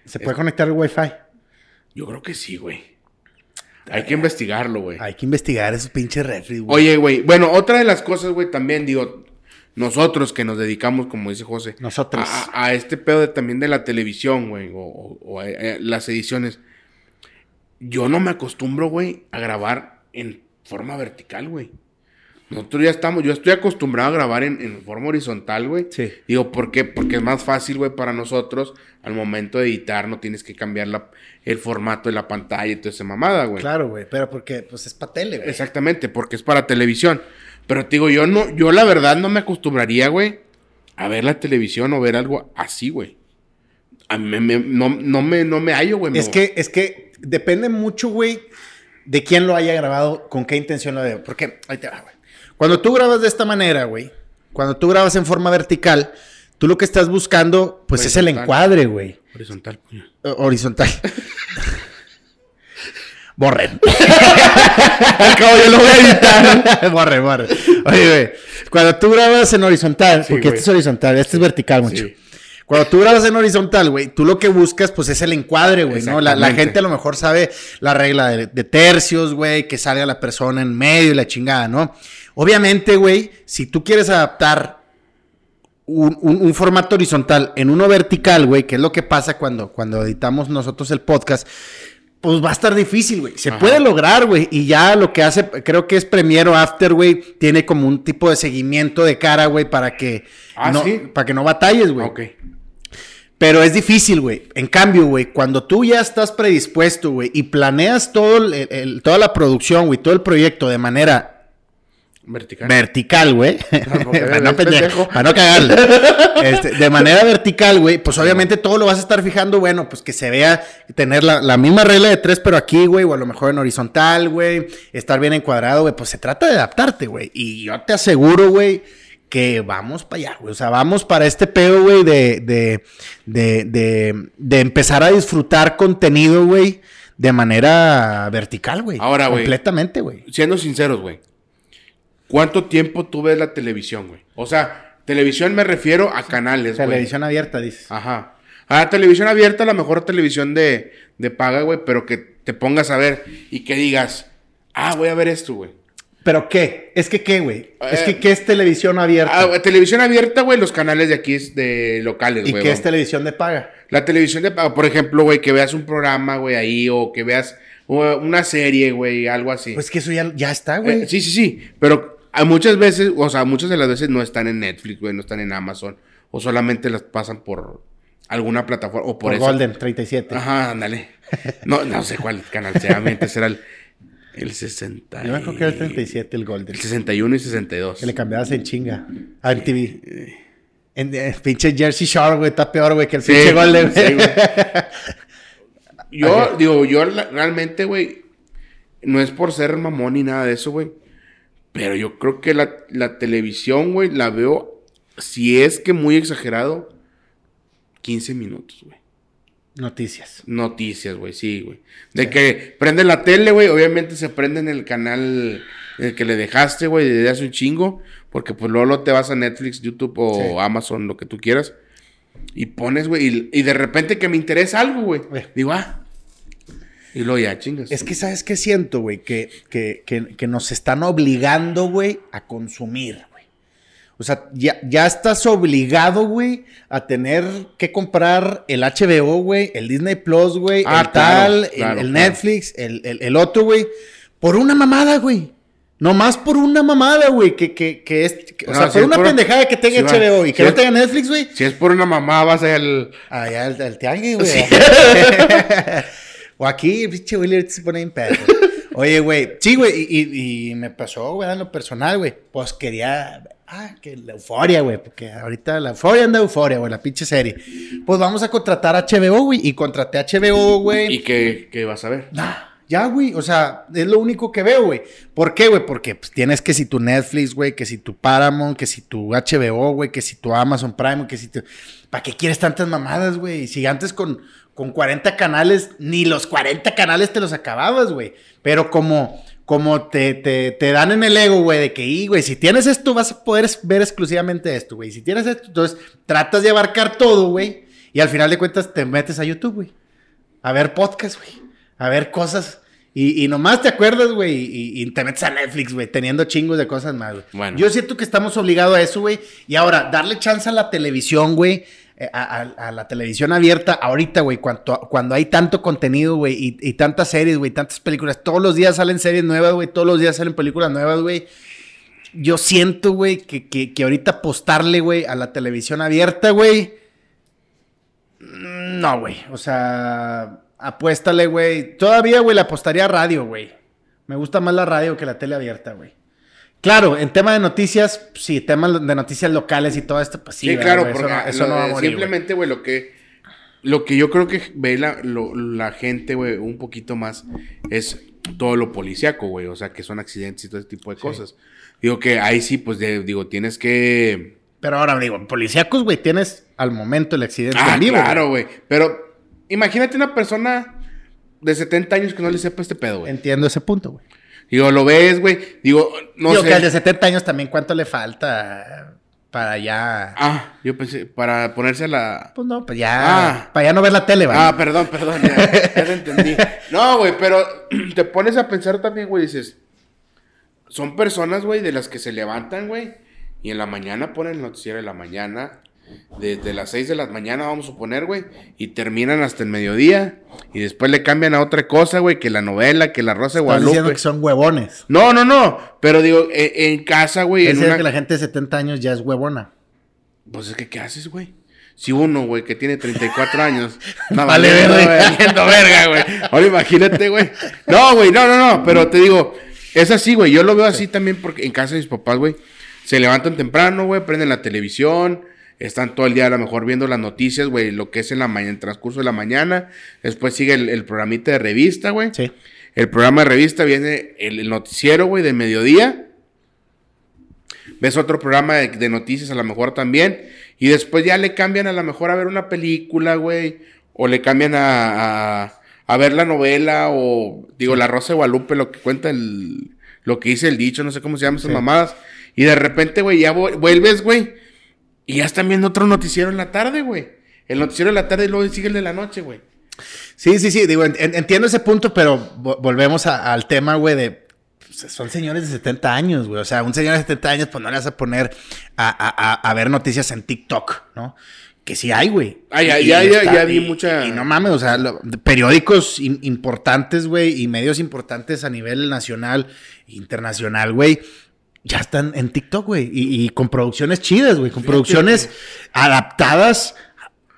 ¿Se puede conectar el wifi? Yo creo que sí, güey. Hay que investigarlo, güey. Hay que investigar esos pinches refri, güey. Oye, güey. Bueno, otra de las cosas, güey, también digo, nosotros que nos dedicamos, como dice José, Nosotros. a, a este pedo de, también de la televisión, güey, o, o- o a- a las ediciones. Yo no me acostumbro, güey, a grabar en forma vertical, güey. Nosotros ya estamos, yo estoy acostumbrado a grabar en, en forma horizontal, güey. Sí. Digo, ¿por qué? Porque es más fácil, güey, para nosotros. Al momento de editar, no tienes que cambiar la- el formato de la pantalla y toda esa mamada, güey. Claro, güey. Pero porque, pues, es pa' tele, güey. Exactamente, porque es para televisión. Pero te digo, yo no, yo la verdad no me acostumbraría, güey, a ver la televisión o ver algo así, güey. A mí me- me- no, no me, no me hallo, güey. Es me- que, es que depende mucho, güey, de quién lo haya grabado, con qué intención lo debe. Porque, ahí te va, güey. Cuando tú grabas de esta manera, güey, cuando tú grabas en forma vertical, tú lo que estás buscando, pues es el encuadre, güey. Horizontal, puño. Horizontal. <laughs> Borren. <laughs> Al cabo yo lo voy a editar. <laughs> borre, borre. Oye, güey, cuando tú grabas en horizontal, Sí, porque güey. este es horizontal, este es vertical, mucho. Sí. Cuando tú grabas en horizontal, güey, tú lo que buscas, pues, es el encuadre, güey, ¿no? La, gente a lo mejor sabe la regla de, de tercios, güey, que salga la persona en medio y la chingada, ¿no? Obviamente, güey, si tú quieres adaptar un, un- un formato horizontal en uno vertical, güey, que es lo que pasa cuando, cuando editamos nosotros el podcast, pues va a estar difícil, güey. Se Ajá. puede lograr, güey. Y ya lo que hace, creo que es Premiere o After, güey, tiene como un tipo de seguimiento de cara, güey, para que, Ah, no, ¿sí? para que no batalles, güey. Ok. Pero es difícil, güey. En cambio, güey, cuando tú ya estás predispuesto, güey, y planeas todo el- el- toda la producción, güey, todo el proyecto de manera Vertical. vertical, güey. <laughs> <laughs> para, no pendejo. para no cagarle. <laughs> Este, de manera vertical, güey, pues obviamente todo lo vas a estar fijando, bueno, pues que se vea, tener la, la misma regla de tres, pero aquí, güey, o a lo mejor en horizontal, güey, estar bien encuadrado, güey, pues se trata de adaptarte, güey. Y yo te aseguro, güey, que vamos para allá, güey. O sea, vamos para este pedo, güey, de, de, de, de, de empezar a disfrutar contenido, güey, de manera vertical, güey. Ahora, güey. Completamente, güey. Siendo sinceros, güey. ¿Cuánto tiempo tú ves la televisión, güey? O sea, televisión me refiero a canales, güey. Televisión abierta, dices. Ajá. A televisión abierta, a lo mejor televisión de, de paga, güey, pero que te pongas a ver y que digas, ah, voy a ver esto, güey. ¿Pero qué? ¿Es que qué, güey? es Eh, que ¿qué es televisión abierta? Ah, televisión abierta, güey, los canales de aquí es de locales, ¿Y güey. qué es televisión de paga? La televisión de paga, por ejemplo, güey, que veas un programa, güey, ahí, o que veas una serie, güey, algo así. Pues que eso ya, ya está, güey. Eh, sí, sí, sí, pero hay muchas veces, o sea, muchas de las veces no están en Netflix, güey, no están en Amazon, o solamente las pasan por alguna plataforma, o por, Por eso. Golden 37. Ajá, ándale. No, no sé cuál canal sea, era el, el 60. Yo me acuerdo que era el 37, el Golden. El 61 y 62. Que le cambiabas en chinga. A MTV. En, eh, pinche Jersey Shore, güey, está peor, güey, que el Sí, pinche Golden. sí, güey. <laughs> Yo, digo, yo realmente, güey, no es por ser mamón ni nada de eso, güey. Pero yo creo que la, la televisión, güey, la veo, si es que muy exagerado, 15 minutos, güey. Noticias. Noticias, güey, sí, güey. De que prende la tele, güey, obviamente se prende en el canal el que le dejaste, güey, desde hace un chingo. Porque pues luego te vas a Netflix, YouTube o Sí. Amazon, lo que tú quieras. Y pones, güey, y, y de repente que me interesa algo, güey. Güey. Digo, ah. Y luego ya, chingas. Es que, ¿sabes qué siento, güey? Que, que, que, que nos están obligando, güey, a consumir. O sea, ya, ya estás obligado, güey, a tener que comprar el HBO, güey, el Disney Plus, güey, Ah, el claro, tal, el- claro, el, claro. Netflix, el, el- el otro, güey, por una mamada, güey. Nomás por una mamada, güey, que, que, que es... que- o sea, si por una por- pendejada que tenga si va- HBO y que si no es- tenga Netflix, güey. Si es por una mamá, vas al. Allá el, el tianguis, güey. <laughs> o aquí, pinche Willy ahorita se pone bien pedo. Oye, güey. Sí, güey. Y, y- y me pasó, güey, en lo personal, güey. Pues quería. Ah, que la euforia, güey. Porque ahorita la euforia anda euforia, güey, la pinche serie. Pues vamos a contratar HBO, güey. Y contraté HBO, güey. ¿Y qué, qué vas a ver? Nah, ya, güey. O sea, es lo único que veo, güey. ¿Por qué, güey? Porque pues, tienes que si tu Netflix, güey, que si tu Paramount, que si tu HBO, güey, que si tu Amazon Prime, que si tu... ¿Para qué quieres tantas mamadas, güey? Si antes con, con 40 canales, ni los 40 canales te los acababas, güey. Pero como, como te, te, te dan en el ego, güey, de que, y, güey, si tienes esto, vas a poder ver exclusivamente esto, güey. Si tienes esto, entonces tratas de abarcar todo, güey. Y al final de cuentas te metes a YouTube, güey a ver podcast, güey. A ver cosas. Y, y nomás te acuerdas, güey, y, y te metes a Netflix, güey, teniendo chingos de cosas más, güey. Bueno. Yo siento que estamos obligados a eso, güey. Y ahora, darle chance a la televisión, güey, a, a- la televisión abierta, ahorita, güey, cuando, cuando hay tanto contenido, güey, y, y tantas series, güey, tantas películas. Todos los días salen series nuevas, güey, todos los días salen películas nuevas, güey. Yo siento, güey, que, que, que ahorita apostarle, güey, a la televisión abierta, güey. mm, No, güey. O sea, apuéstale, güey. Todavía, güey, le apostaría a radio, güey. Me gusta más la radio que la tele abierta, güey. Claro, en tema de noticias, sí, temas de noticias locales y todo esto, pues sí. Sí, ¿verdad, claro, porque eso no, eso lo no va a morir, simplemente, güey, lo que lo que yo creo que ve la, lo- la gente, güey, un poquito más es todo lo policíaco, güey, o sea, que son accidentes y todo ese tipo de cosas. Digo que ahí sí, pues, de- digo, tienes que... Pero ahora, digo, policíacos, güey, tienes al momento el accidente Ah, en vivo. claro, güey. güey, pero imagínate una persona de 70 años que no le sepa este pedo, güey. Entiendo ese punto, güey. Digo, lo ves, güey, digo, no digo sé. que al de 70 años también, ¿cuánto le falta para ya? Ah, yo pensé, para ponerse a la... Pues no, pues ya. Ah. Para ya no ver la tele, güey. Ah, perdón, perdón, ya, ya te entendí. <laughs> No, güey, pero <clears throat> te pones a pensar también, güey, dices, son personas, güey, de las que se levantan, güey, y en la mañana ponen el noticiero de la mañana, desde las 6 de la mañana, vamos a suponer, güey, y terminan hasta el mediodía, y después le cambian a otra cosa, güey, que la novela, que la Rosa de Estás diciendo Guadalupe. que son huevones. No, no, no, pero digo, en, en casa, güey, Es en decir, una... que la gente de 70 años ya es huevona. Pues es que, ¿qué haces, güey? Si uno, güey, que tiene 34 años, <laughs> no, Vale, verga. verga, güey. Ahora imagínate, güey. No, güey, no, no, no, pero te digo, es así, güey. Yo lo veo así también porque en casa de mis papás, güey, se levantan temprano, güey, prenden la televisión, están todo el día a lo mejor viendo las noticias, güey, lo que es en la mañana, en el transcurso de la mañana. Después sigue el, el programita de revista, güey. Sí. El programa de revista viene el, el noticiero, güey, de mediodía. Ves otro programa de, de noticias a lo mejor también. Y después ya le cambian a lo mejor a ver una película, güey. O le cambian a, a, a ver la novela o, digo, La Rosa de Guadalupe, lo que cuenta el, lo que dice el dicho, no sé cómo se llaman esas mamadas. Y de repente, güey, ya vuelves, güey, y ya están viendo otro noticiero en la tarde, güey. El noticiero de la tarde y luego sigue el de la noche, güey. Sí, sí, sí, digo, entiendo ese punto, pero volvemos al tema, güey, de pues, son señores de 70 años, güey. O sea, un señor de 70 años, pues no le vas a poner a, ver noticias en TikTok, ¿no? Que sí hay, güey. Ah, ya, ya, ya, vi mucha. Y no mames, o sea, periódicos importantes, güey, y medios importantes a nivel nacional internacional, güey, ya están en TikTok, güey. Y, con producciones chidas, güey. Con producciones adaptadas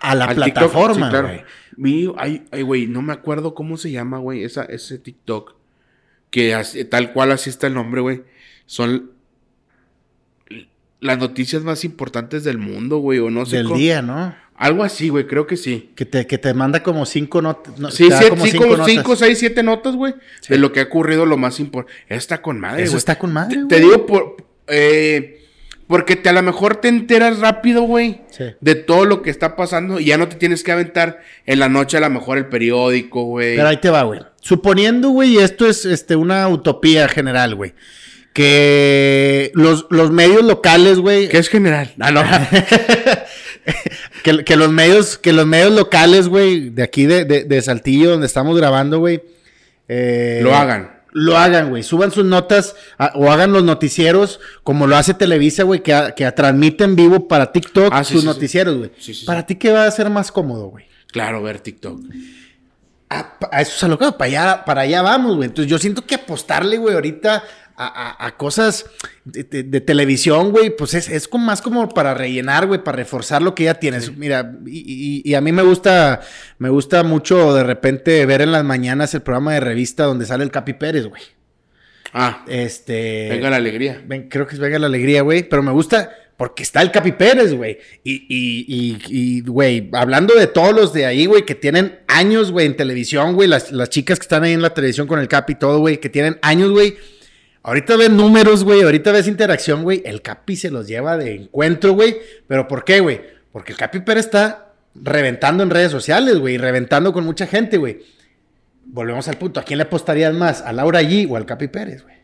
a la plataforma, güey. Vi, ay, ay, güey, no me acuerdo cómo se llama, güey, esa, ese TikTok. Que tal cual así está el nombre, güey. Son las noticias más importantes del mundo, güey, o no sé. Del día, ¿no? Algo así, güey, creo que sí. Que te, que te manda como cinco notas. sí, sí como cinco, cinco, seis, siete notas, güey. De lo que ha ocurrido, lo más importante. Está con madre, Eso está con madre, güey. Te, digo por... Eh, porque te, a lo mejor te enteras rápido, güey, de todo lo que está pasando y ya no te tienes que aventar en la noche a lo mejor el periódico, güey. Pero ahí te va, güey. Suponiendo, güey, esto es este, una utopía general, güey. Que los, los medios locales, güey. ¿Qué es general? Ah, no. <laughs> <laughs> que, los medios, que los medios locales, güey, de aquí de, de, Saltillo, donde estamos grabando, güey. Eh, lo hagan lo hagan, güey. Suban sus notas o hagan los noticieros como lo hace Televisa, güey, que, que transmite en vivo para TikTok ah, sus noticieros, güey. ¿Para ti qué va a ser más cómodo, güey? Claro, ver TikTok. A, eso es a lo que para allá, para allá vamos, güey. Entonces yo siento que apostarle, güey, ahorita a, cosas de, televisión, güey, pues es, es como más como para rellenar, güey, para reforzar lo que ya tienes. Mira, y, a mí me gusta, me gusta mucho de repente ver en las mañanas el programa de revista donde sale el Capi Pérez, güey. Ah. Este. Venga la alegría. creo que es Venga la alegría, güey. Pero me gusta porque está el Capi Pérez, güey. Y, y, y, güey, hablando de todos los de ahí, güey, que tienen años, güey, en televisión, güey. Las, las chicas que están ahí en la televisión con el Capi y todo, güey, que tienen años, güey Ahorita ves números, güey. Ahorita ves interacción, güey. El Capi se los lleva de encuentro, güey. ¿Pero por qué, güey? Porque el Capi Pérez está reventando en redes sociales, güey. Reventando con mucha gente, güey. Volvemos al punto. ¿A quién le apostarías más? ¿A Laura G o al Capi Pérez, güey?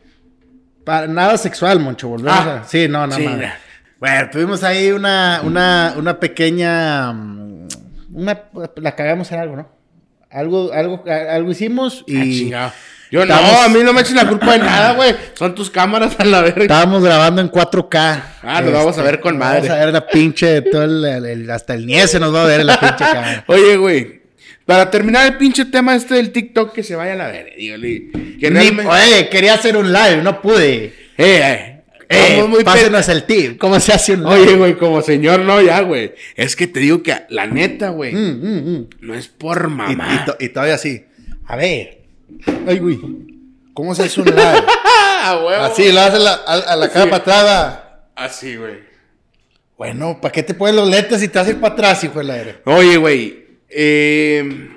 Para nada sexual, Moncho. Volvemos ah, a... Sí, no, nada más. Bueno, tuvimos ahí una, una, una pequeña... Mm, una, la cagamos en algo, ¿no? Algo, algo, algo hicimos y... Ah, yo no, a mí no me eches la culpa de nada, güey. Son tus cámaras a la verga. Estábamos grabando en 4K. Ah, lo vamos a ver con madre. Vamos a ver la pinche, todo el, hasta el niese nos va a ver la pinche <laughs> cámara. Oye, güey. Para terminar el pinche tema este del TikTok, que se vaya a la verga. Dígale. Oye, quería hacer un live, no pude. Eh, eh. Eh, muy pásenos el tip. ¿Cómo se hace un live? Oye, güey, como señor, no, ya, güey. Es que te digo que la neta, güey, mm, mm, mm. no es por mamá. Y, y todavía así. A ver, Ay, güey. ¿Cómo se hace un live? <laughs> Así, lo hace a, la cara patada. Así, güey. Bueno, ¿para qué te pones los lentes y te haces para atrás, hijo de la aire? Oye, güey. Eh,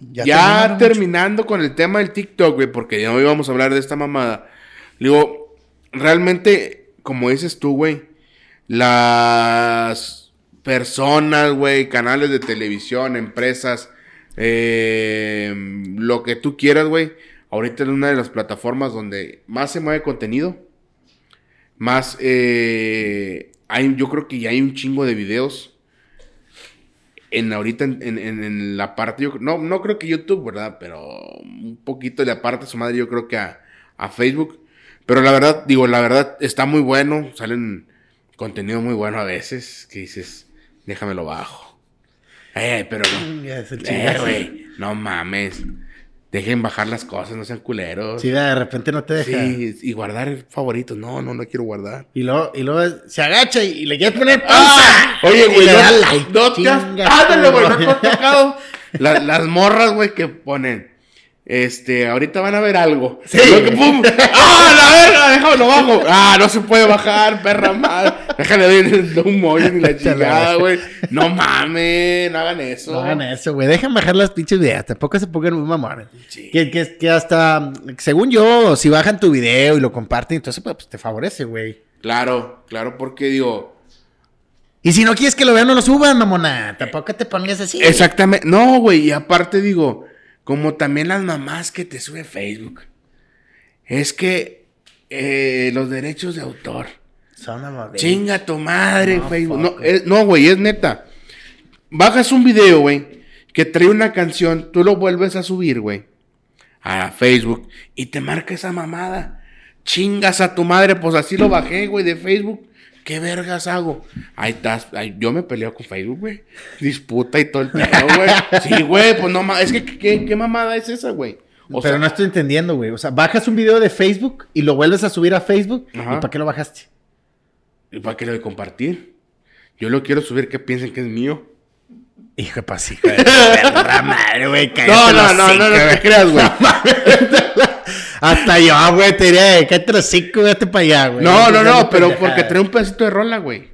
ya, terminando con el tema del TikTok, güey, porque ya hoy vamos a hablar de esta mamada. Digo, realmente, como dices tú, güey, las personas, güey, canales de televisión, empresas, eh, lo que tú quieras, güey. Ahorita es una de las plataformas donde más se mueve contenido. Más, eh, hay, yo creo que ya hay un chingo de videos. En ahorita en, la parte, yo, no, no creo que YouTube, ¿verdad? Pero un poquito de la parte su madre, yo creo que a, a Facebook. Pero la verdad, digo, la verdad está muy bueno. Salen contenido muy bueno a veces. Que dices, déjamelo bajo. Eh, pero <laughs> no. Eh, güey. No mames. Dejen bajar las cosas, no sean culeros. Sí, de repente no te deja. Sí, y guardar favoritos. No, no, no quiero guardar. Y luego, y luego se agacha y, le quieres poner ¡Ah! pausa. Oye, güey, no, no te has... Ándale, güey, no te has tocado las morras, güey, que ponen este, ahorita van a ver algo. Sí. ¡Pum! ¡Ah, la verga! Déjalo bajo. ¡Ah, no se puede bajar, perra mal! Déjale ver un mollo y la chingada, güey. No mames, no hagan eso. No hagan eso, güey. Dejen bajar las pinches videos. Tampoco se pongan muy mamones. Sí. Que, que, que, hasta, según yo, si bajan tu video y lo comparten, entonces pues, te favorece, güey. Claro, claro, porque digo, Y si no quieres que lo vean, no lo suban, mamona. Tampoco te pongas así. Exactamente. No, güey. Y aparte digo, como también las mamás que te sube Facebook. Es que eh, los derechos de autor. Son Chinga tu madre, No, Facebook. No, es- no, güey, es neta. Bajas un video, güey, que trae una canción, tú lo vuelves a subir, güey, a Facebook y te marca esa mamada. Chingas a tu madre, pues así lo bajé, güey, de Facebook. ¿Qué vergas hago? Ahí estás, ahí- yo me peleo con Facebook, güey. Disputa y todo el pedo, güey. <laughs> Sí, güey, pues no mames. Es que, ¿qué, qué mamada es esa, güey? O Pero sea, no estoy entendiendo, güey. O sea, bajas un video de Facebook y lo vuelves a subir a Facebook. Ajá. ¿Y para qué lo bajaste? ¿y para qué lo de compartir? Yo lo quiero subir que piensen que es mío. Hijo de pas, hijo de <laughs> perra madre, güey. No, no, no, no, no te creas, güey. <laughs> Hasta yo, güey, te diría, cállate los cinco, vete para allá, güey. No, no, no, pero porque trae un pedacito de rola, güey.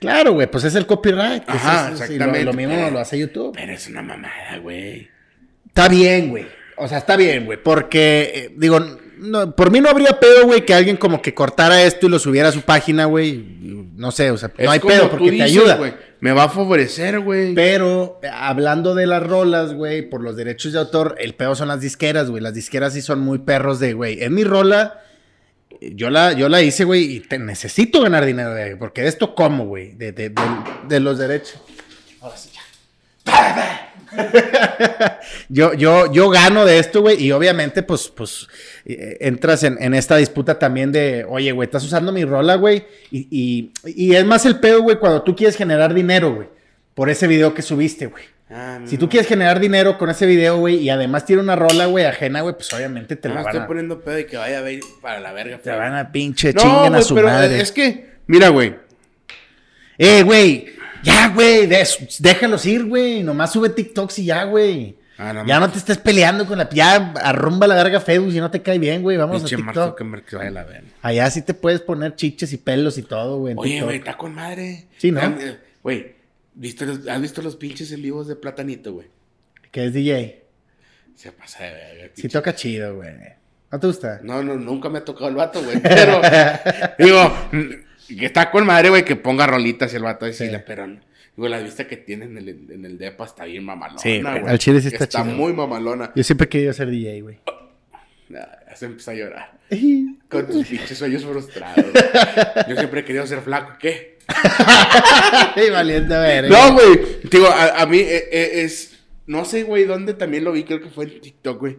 Claro, güey, pues es el copyright. pues Ajá, es- es- y exactamente. Lo, lo mismo lo hace YouTube. Pero es una mamada, güey. Está bien, güey. O sea, está bien, güey. Porque, eh, digo, no, por mí no habría pedo, güey, que alguien como que cortara esto y lo subiera a su página, güey. No sé, o sea, Es no hay pedo porque te ayuda. güey. Me va a favorecer, güey. Pero hablando de las rolas, güey, por los derechos de autor, el pedo son las disqueras, güey. Las disqueras sí son muy perros de, güey. Es mi rola. Yo la, yo la hice, güey, y te necesito ganar dinero de porque de esto como, güey, de, de- de- de los derechos. Ahora sí ya. <laughs> yo, yo, yo gano de esto, güey, y obviamente, pues, pues, eh, entras en, en esta disputa también de, oye, güey, estás usando mi rola, güey, y, y, y es más el pedo, güey, cuando tú quieres generar dinero, güey, por ese video que subiste, güey. Ah, Si tú quieres generar dinero con ese video, güey, y además tiene una rola, güey, ajena, güey, pues obviamente te te la van estoy a, poniendo pedo y que vaya a ver para la verga. te van a pinche No, chinguen a güey, su pero madre. es que, mira, güey. Eh, güey, ya, güey, déjalos ir, güey, nomás sube TikToks y ya, güey. Ah, no ya no te estés peleando con la... Ya arrumba la verga Facebook si no te cae bien, güey, vamos Pinche a TikTok. Zuckerberg que vaya a la verga. Allá sí te puedes poner chiches y pelos y todo, güey, Oye, güey, está con madre. Sí, ¿no? Güey, ¿viste los- ¿has visto los pinches en vivos de Platanito, güey? Que es DJ. Se pasa de verga. Sí toca chido, güey. ¿No te gusta? No, no, nunca me ha tocado el vato, güey. Pero, <laughs> digo, que está con madre, güey, que ponga rolitas y el vato decirle, Sí. pero, digo, la vista que tiene en el, en el depa está bien mamalona, Sí, güey, güey. al chile sí está Está chido. muy mamalona. Yo siempre he querido ser DJ, güey. Ah, Ya se empieza a llorar. Con tus pinches sueños frustrados. Yo siempre he querido ser flaco, ¿qué? <laughs> Ay, valiente verga. No, güey. Digo, a, a mí eh, eh, es. No sé, güey, dónde también lo vi, creo que fue en TikTok, güey.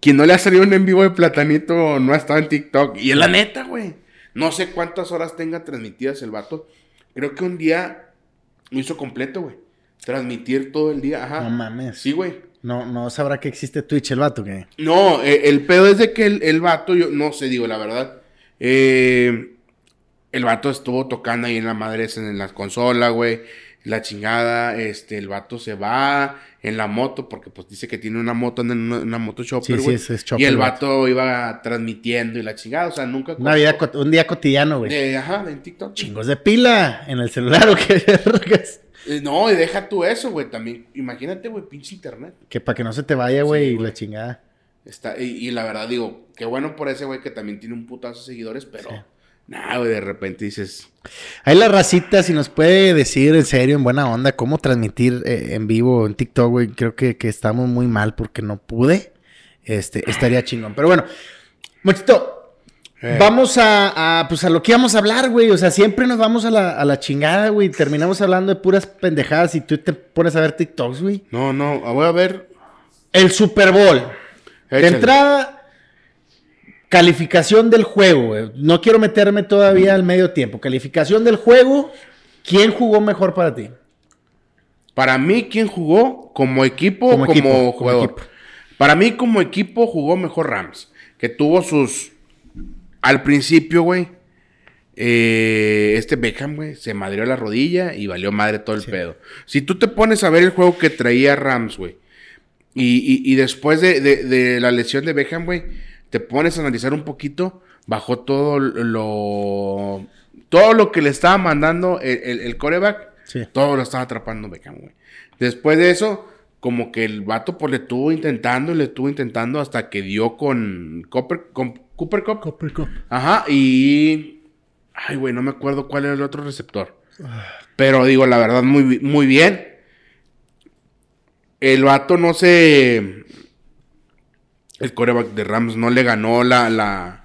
Quien no le ha salido un en vivo de Platanito no ha estado en TikTok. Y es la neta, güey. No sé cuántas horas tenga transmitidas el vato. Creo que un día lo hizo completo, güey. Transmitir todo el día, ajá. No mames. Sí, güey. No, no sabrá que existe Twitch el vato, ¿qué? No, eh, el pedo es de que el, el vato, yo no sé, digo la verdad. eh, el vato estuvo tocando ahí en la madre en la consola, güey. La chingada, este, el vato se va en la moto, porque pues dice que tiene una moto en una, una moto Sí, chopper, sí, güey. es- es chopper, y el vato iba transmitiendo y la chingada, o sea, nunca. Una vida, un día cotidiano, güey. Eh, ajá, en TikTok. Chingos de pila en el celular, <laughs> ¿o qué? Eh, no, y deja tú eso, güey, también. Imagínate, güey, pinche internet. que para que no se te vaya, güey, Sí, la chingada. Está, y, y la verdad digo, qué bueno por ese güey que también tiene un putazo de seguidores, pero Nada, güey, de repente dices, Ahí la racita, si nos puede decir en serio, en buena onda, cómo transmitir eh, en vivo en TikTok, güey. Creo que, que estamos muy mal porque no pude. Este, estaría chingón. Pero bueno, Mochito, Eh. vamos a, a, pues a lo que íbamos a hablar, güey. O sea, siempre nos vamos a la, a la chingada, güey. Terminamos hablando de puras pendejadas y tú te pones a ver TikToks, güey. no, no, voy a ver. El Super Bowl. De entrada, calificación del juego. güey. No quiero meterme todavía al medio tiempo. Calificación del juego. ¿Quién jugó mejor para ti? Para mí, ¿quién jugó como equipo Como como, equipo, como jugador? equipo. Para mí, como equipo, jugó mejor Rams. Que tuvo sus. Al principio, güey. eh, este Beckham, güey, se madrió la rodilla y valió madre todo el Sí. pedo. Si tú te pones a ver el juego que traía Rams, güey, y, y- y después de, de- de la lesión de Beckham, güey, te pones a analizar un poquito, bajó todo lo. Todo lo que le estaba mandando el, el, el coreback, Sí. todo lo estaba atrapando Beckham, güey. Después de eso, como que el vato pues le estuvo intentando y le estuvo intentando hasta que dio con Cooper, con Cooper Cup. Ajá, y... Ay, güey, no me acuerdo cuál era el otro receptor. Pero digo, la verdad, muy, muy bien. El vato no se. El coreback de Rams no le ganó la, la,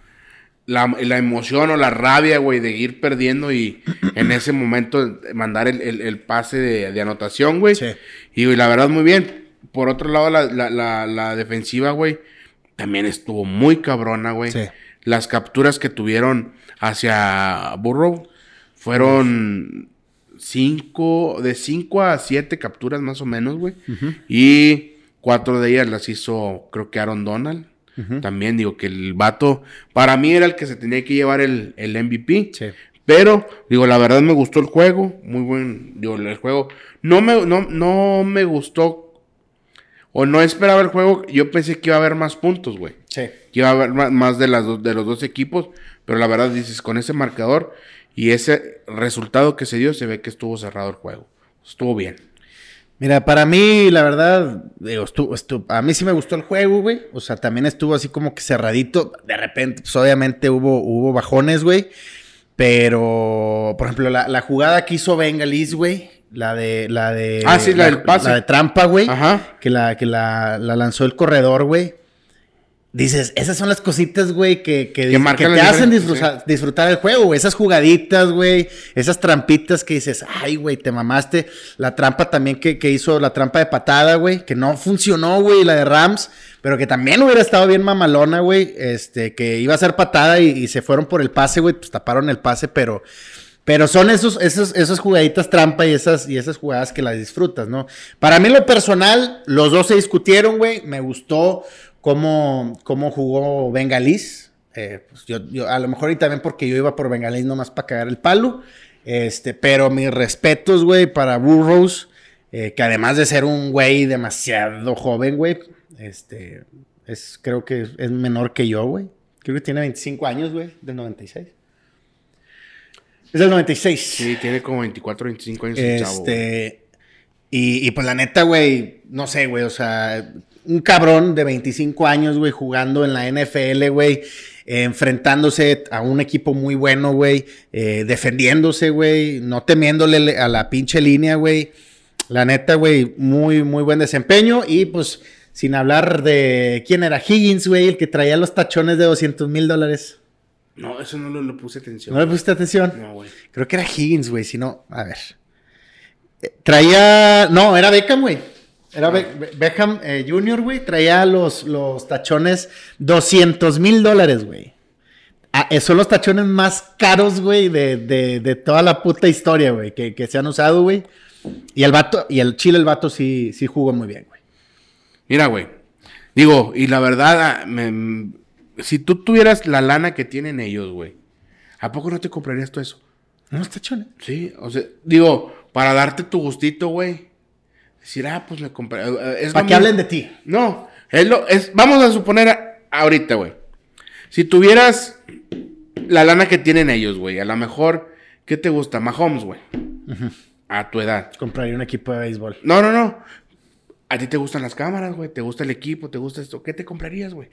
la, emoción o la rabia, güey, de ir perdiendo y en ese momento mandar el, pase de, anotación, güey. Sí. Y, la verdad, muy bien. Por otro lado, la, la defensiva, güey, también estuvo muy cabrona, güey. Sí. Las capturas que tuvieron hacia Burrow fueron cinco, de cinco a siete capturas más o menos, güey. Y cuatro de ellas las hizo, creo que Aaron Donald. También digo que el vato, para mí era el que se tenía que llevar el, el MVP. Sí. Pero, digo, la verdad me gustó el juego. Muy buen, digo, el juego. No me, no, no me gustó. O no esperaba el juego. Yo pensé que iba a haber más puntos, güey. Sí. Que iba a haber más, de, las de los dos equipos. Pero la verdad, dices, con ese marcador y ese resultado que se dio, se ve que estuvo cerrado el juego. Estuvo bien. Mira, para mí, la verdad, digo, estuvo, a mí sí me gustó el juego, güey. O sea, también estuvo así como que cerradito. De repente, pues obviamente hubo, hubo bajones, güey. Pero, por ejemplo, la, jugada que hizo Bengalis, güey. La de, la de. Ah, sí, la, del pase. La de trampa, güey. Ajá. Que la, que la, la lanzó el corredor, güey dices, esas son las cositas, güey, que, que, te hacen disfrutar, el juego, güey. Esas jugaditas, güey. Esas trampitas que dices, ay, güey, te mamaste. La trampa también que, hizo, la trampa de patada, güey, que no funcionó, güey, la de Rams, pero que también hubiera estado bien mamalona, güey. Este, que iba a ser patada y, se fueron por el pase, güey, pues taparon el pase, pero. Pero son esos, esos, esas jugaditas trampa y esas, y esas jugadas que las disfrutas, ¿no? Para mí, lo personal, los dos se discutieron, güey. Me gustó cómo, cómo jugó Bengalis. Eh, pues yo, a lo mejor y también porque yo iba por Bengalis nomás para cagar el palo. Este, pero mis respetos, güey, para Burroughs, eh, que además de ser un güey demasiado joven, güey, este, es, creo que es menor que yo, güey. Creo que tiene 25 años, güey, del 96. Es del 96. Sí, tiene como 24, 25 años. Este, y, y pues la neta, güey, no sé, güey, o sea, un cabrón de 25 años, güey, jugando en la NFL, güey. enfrentándose a un equipo muy bueno, güey. Eh, defendiéndose, güey. No temiéndole a la pinche línea, güey. La neta, güey, muy, muy buen desempeño. Y pues, sin hablar de quién era Higgins, güey, el que traía los tachones de 200 mil dólares. No, eso no lo, puse atención. ¿No le pusiste atención? No, güey. Creo que era Higgins, güey. Si no, a ver. Eh, traía. No, era Beckham, güey. Era Beckham eh, Jr., güey, traía los, los tachones 200 mil dólares, güey. Ah, eh, son los tachones más caros, güey, de, toda la puta historia, güey, que, se han usado, güey. Y el vato, y el Chile, el vato sí, sí jugó muy bien, güey. Mira, güey. Digo, y la verdad, ah, si tú tuvieras la lana que tienen ellos, güey, ¿a poco no te comprarías todo eso? Unos tachones. Sí, o sea, digo, para darte tu gustito, güey. Decir, ah, pues me compré. Eh, eh, Para que hablen de ti. No, es lo, es, vamos a suponer ahorita, güey. Si tuvieras la lana que tienen ellos, güey, a lo mejor, ¿qué te gusta? Mahomes, güey. A tu edad. Compraría un equipo de béisbol. No, no, no. A ti te gustan las cámaras, güey. Te gusta el equipo, te gusta esto. ¿Qué te comprarías, güey?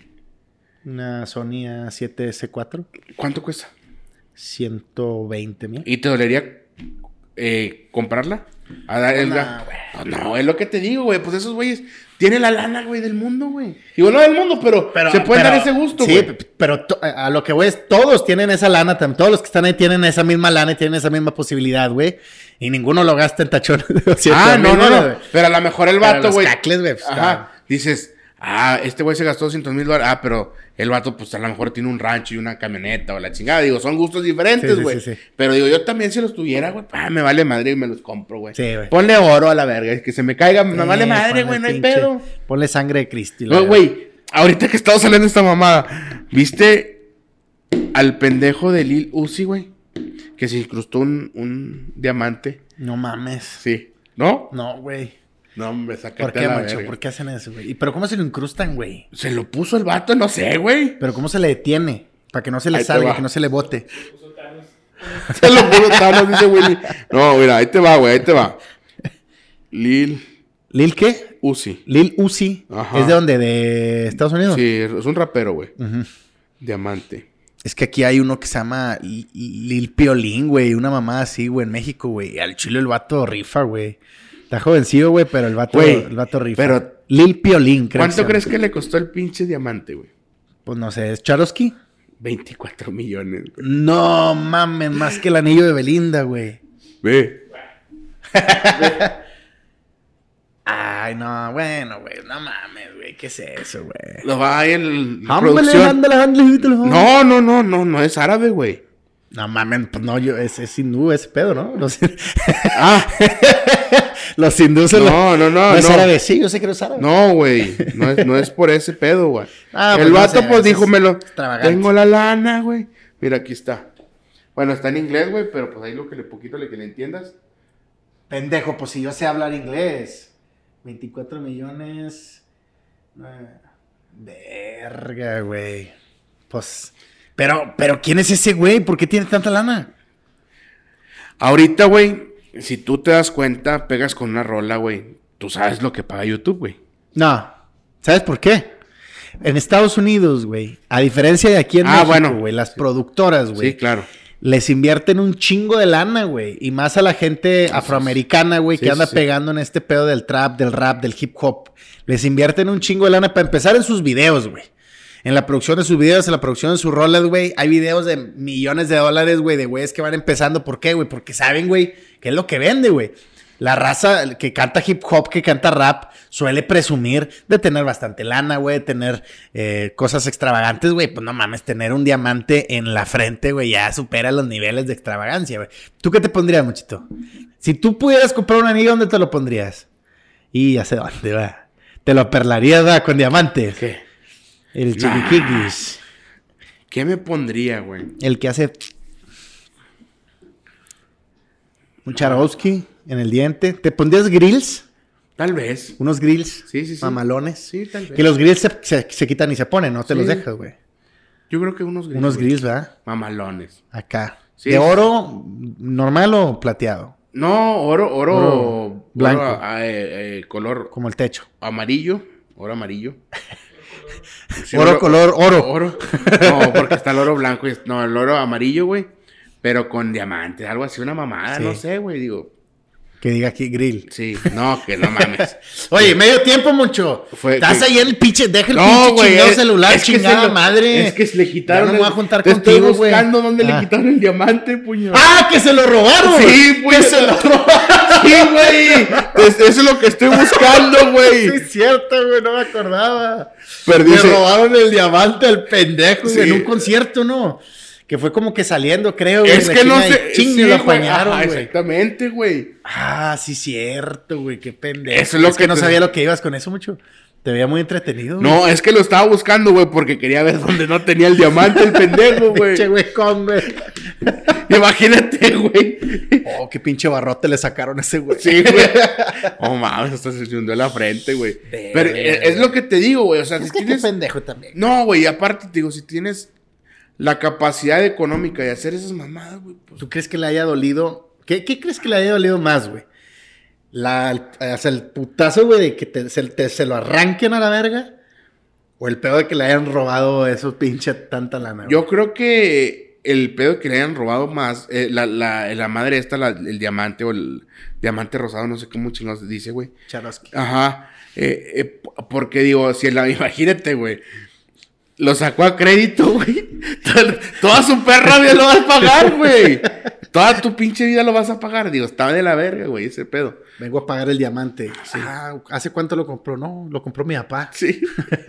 Una Sony A7S4. ¿Cuánto cuesta? 120 mil. ¿Y te dolería eh, comprarla? A dar el no, es lo que te digo, güey. Pues esos güeyes tienen la lana, güey, del mundo, güey. Digo, no del mundo, pero, se puede dar ese gusto, güey. Sí, pero a lo que, güey, todos tienen esa lana, todos los que están ahí tienen esa misma lana y tienen esa misma posibilidad, güey. Y ninguno lo gasta en tachones de Ah, no, no, no. Pero a lo mejor el vato, güey. Pues, Ajá. Dices, ah, este güey se gastó 200 mil dólares. Ah, pero el vato, pues a lo mejor tiene un rancho y una camioneta o la chingada. Digo, son gustos diferentes, güey. pero digo, yo también si los tuviera, güey, ah, me vale madre y me los compro, güey. Sí, güey. Ponle oro a la verga, es que se me caiga, me vale madre, güey, no hay pedo. Ponle sangre de Cristo. No, güey, ahorita que estaba saliendo esta mamada, ¿viste al pendejo de Lil Uzi, güey? Que se incrustó un, un diamante. No mames. Sí. ¿No? No, güey. No, hombre, sácate ¿Por qué, macho? ¿Por qué hacen eso, güey? ¿Y pero cómo se lo incrustan, güey? Se lo puso el vato, no sé, güey. Pero ¿cómo se le detiene? Para que no se le salga, que no se le bote. se lo puso Thanos, dice Willy. <laughs> No, mira, ahí te va, güey, ahí te va. Lil. ¿Lil qué? Uzi. Lil Uzi. Ajá. ¿Es de dónde? ¿De Estados Unidos? Sí, es un rapero, güey. Diamante. Es que aquí hay uno que se llama Li- Lil Piolín, güey. Una mamá así, güey, en México, güey. Al chile el vato rifa, güey. Está jovencillo, güey, pero el vato, el vato rifa. pero- Lil Piolín, creo ¿Cuánto que crees que le costó el pinche diamante, güey? Pues no sé, ¿es Charosky? 24 millones, güey. No mames, más que el anillo de Belinda, güey. Ve. <laughs> Ay, no, bueno, güey, no mames, güey. ¿Qué es eso, güey? Lo va ahí en producción. ándale, ándale, ándale. No, no, no, no, no es árabe, güey. No mames, pues no, yo, es, es hindú ese pedo, ¿no? Los, <laughs> Ah, los hindúes no, no, no, ¿No es no. árabe? Sí, yo sé que no es árabe. No, güey. No es, no es por ese pedo, güey. <laughs> Ah, el pues no vato, sé, pues, dijo, me lo... Tengo la lana, güey. Mira, aquí está. Bueno, está en inglés, güey, pero pues ahí lo que le poquito le que le entiendas. Pendejo, pues si yo sé hablar inglés. 24 millones. eh, Verga, güey. Pues. Pero, pero, ¿quién es ese güey? ¿Por qué tiene tanta lana? Ahorita, güey, si tú te das cuenta, pegas con una rola, güey. Tú sabes lo que paga YouTube, güey. No. ¿Sabes por qué? En Estados Unidos, güey, a diferencia de aquí en Ah, México, bueno. güey, las productoras, güey, Sí, claro. les invierten un chingo de lana, güey. Y más a la gente afroamericana, güey, sí, que anda sí. pegando en este pedo del trap, del rap, del hip hop. Les invierten un chingo de lana para empezar en sus videos, güey. En la producción de sus videos, en la producción de sus rolas, güey. Hay videos de millones de dólares, güey, de güeyes que van empezando. ¿Por qué, güey? Porque saben, güey, qué es lo que vende, güey. La raza que canta hip hop, que canta rap, suele presumir de tener bastante lana, güey, de tener eh, cosas extravagantes, güey. Pues no mames, tener un diamante en la frente, güey, ya supera los niveles de extravagancia, güey. ¿Tú qué te pondrías, muchito? Si tú pudieras comprar un anillo, ¿dónde te lo pondrías? Y ya sé dónde, va. Te lo perlarías, va, con diamantes. El Nah. chiquiquis. ¿Qué me pondría, güey? El que hace un Charowski en el diente. ¿Te pondrías grills? Tal vez. Unos grills Sí, sí, sí. mamalones. Sí, tal vez. Que los grills se, se- se quitan y se ponen, no te los dejas, güey. Yo creo que unos grills. Unos güey. grills, ¿verdad? Mamalones. Acá. Sí, ¿De oro normal o plateado? No, oro, oro, Oro blanco. oro, ah, eh, eh, color Como el techo. amarillo. Oro amarillo. <laughs> Sí, oro, color oro. Oro. No, porque está el oro blanco. y- No, el oro amarillo, güey. Pero con diamantes, algo así, una mamada, Sí. no sé, güey. Digo, Que diga aquí grill. sí, no, que no mames. <laughs> Oye, medio tiempo, mucho. Fue- Estás que- ahí en el pinche, deja el No, pinche güey. chingado es- celular, es chingada lo- madre. Es que se le quitaron. Ya no me voy a juntar Te contigo, estoy buscando dónde Ah. le quitaron el diamante, puño. ¡Ah, que se lo robaron! Sí, pues. Que se lo robaron. Sí, güey. Es- Eso es lo que estoy buscando, Sí, güey. es cierto, güey, no me acordaba. Perdí Le ese- robaron el diamante al pendejo Sí. en un concierto, ¿no? Que fue como que saliendo, creo. güey, Es que no sé. ching, sí, lo apañaron, güey. Exactamente, güey. Ah, sí, cierto, güey, qué pendejo. Eso es lo que, que no sabía lo que ibas con eso mucho. Te veía muy entretenido. güey. No, es que lo estaba buscando, güey, porque quería ver <laughs> dónde no tenía el diamante el pendejo, güey. <laughs> Pinche güey con, güey. <laughs> Imagínate, güey. Oh, qué pinche barrote le sacaron a ese güey. Sí, güey. Oh, mames, hasta se hundió la frente, güey. Pero es lo que te digo, güey. O sea, Es si que qué tienes. pendejo también. No, güey, aparte te digo, si tienes la capacidad económica de hacer esas mamadas, güey, pues. ¿Tú crees que le haya dolido? ¿Qué, qué crees que le haya dolido más, güey? La, el, o sea, el putazo, güey, de que te, se, te- se lo arranquen a la verga. O el pedo de que le hayan robado esos pinche tanta lana. güey? Yo creo que el pedo que le hayan robado más, eh, la, la, la madre esta, la- el diamante o el diamante rosado, no sé cómo chingados dice, güey. Charosky. Ajá. Eh, eh, porque digo, si la, <laughs> imagínate, güey. Lo sacó a crédito, güey. Toda- su perra vida lo vas a pagar, güey. Toda tu pinche vida lo vas a pagar. Digo, estaba de la verga, güey, ese pedo. Vengo a pagar el diamante. Ah, ¿hace cuánto lo compró? No, lo compró mi papá. Sí.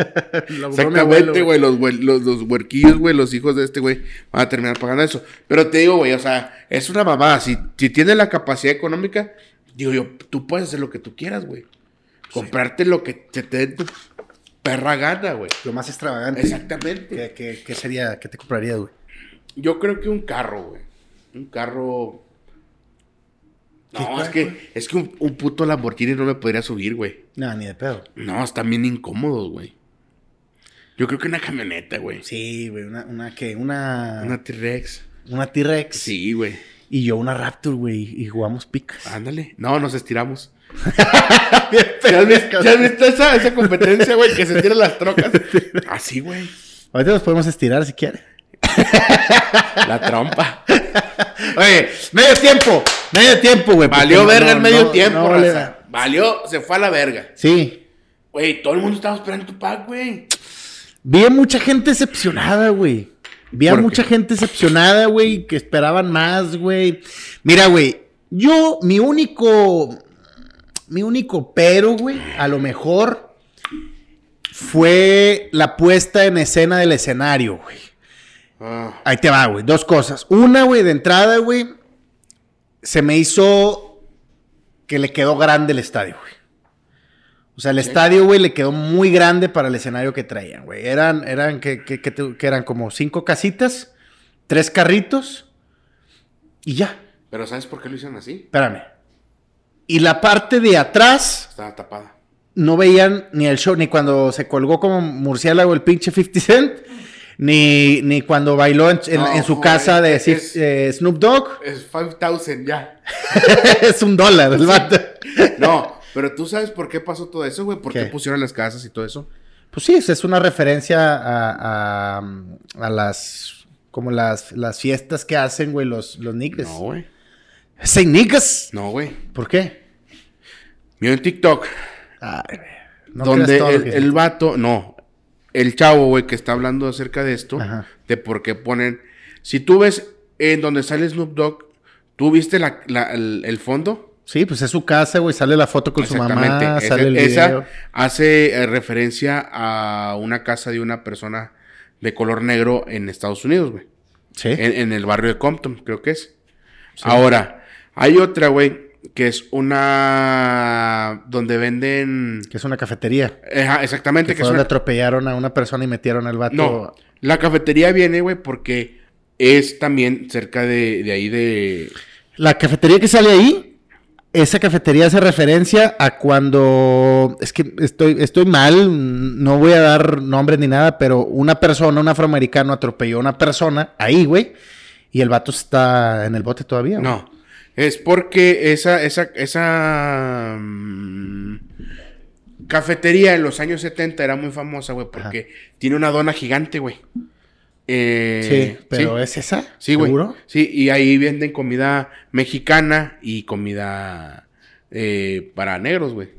<laughs> Lo Exactamente, güey. Los, los, los huerquillos, güey, los hijos de este, güey, van a terminar pagando eso. Pero te digo, güey, o sea, es una mamada. Si, si tienes la capacidad económica, digo yo, tú puedes hacer lo que tú quieras, güey. Comprarte lo que te, te dé perra gana, güey. Lo más extravagante. Exactamente. ¿Qué, qué- qué sería? ¿Qué te comprarías, güey? Yo creo que un carro, güey. Un carro. ¿Qué No, es que, es que un, un puto Lamborghini no me podría subir, güey. No, ni de pedo. No, están bien incómodos, güey. Yo creo que una camioneta, güey. Sí, güey, una, una que, una, Una T-Rex. una T-Rex. Sí, güey. Y yo una Raptor, güey, y jugamos picas. Ándale. No, nos estiramos. <laughs> ¿Ya has visto, ya has visto esa, esa competencia, güey? Que se tiran las trocas. <laughs> Así, güey. Ahorita nos podemos estirar si quieres. <laughs> la trompa. Oye, medio tiempo, medio tiempo, güey. Valió verga no- el medio no- tiempo, no raza. Valió, se fue a la verga. Sí. Güey, todo el mundo estaba esperando tu pack, güey. Vi a mucha gente decepcionada, güey. Vi a mucha gente decepcionada, güey, que esperaban más, güey. Mira, güey, yo, mi único, mi único pero, güey, a lo mejor fue la puesta en escena del escenario, güey. Ah, Ahí te va, güey. Dos cosas. Una, güey, de entrada, güey, se me hizo que le quedó grande el estadio, güey. O sea, el estadio, güey, le quedó muy grande para el escenario que traían, güey. Eran, eran, que, que- que eran como cinco casitas, tres carritos y ya. Pero ¿sabes por qué lo hicieron así? Espérame. Y la parte de atrás Estaba tapada. no veían ni el show, ni cuando se colgó como murciélago el pinche 50 Cent, ni, ni cuando bailó en, en- No, en su joder, casa de Sif- eh, Snoop Dogg. Es 5000 ya. <laughs> es un dólar el vato. No, pero tú sabes por qué pasó todo eso, güey. ¿Por qué, ¿Qué? pusieron las casas y todo eso? Pues sí, es una referencia a, a, a las como las, las fiestas que hacen, güey, los, los niggas. No, güey. Say niggas. No, güey. ¿Por qué? Mira en TikTok. Ay, no donde todo el, el vato, no, el chavo, güey, que está hablando acerca de esto, Ajá. de por qué ponen, si tú ves en donde sale Snoop Dogg, ¿tú viste la- la- el, el fondo? Sí, pues es su casa, güey, sale la foto con su mamá, Ese- sale el esa video. hace eh, referencia a una casa de una persona de color negro en Estados Unidos, güey. Sí. En, en el barrio de Compton, creo que es. Ahora, hay otra, güey, que es una donde venden... Que es una cafetería. Ajá, exactamente, Que que fue es donde una... atropellaron a una persona y metieron al vato. No, la cafetería viene, güey, porque es también cerca de, de ahí de... La cafetería que sale ahí, esa cafetería hace referencia a cuando. Es que estoy, estoy mal, no voy a dar nombres ni nada, pero una persona, un afroamericano, atropelló a una persona ahí, güey. Y el vato está en el bote todavía, güey. No, es porque esa, esa, esa mm, cafetería en los años 70 era muy famosa, güey, porque tiene una dona gigante, güey. Eh, Sí, pero sí. ¿es esa? Sí, güey. ¿Seguro? Sí, y ahí venden comida mexicana y comida eh, para negros, güey.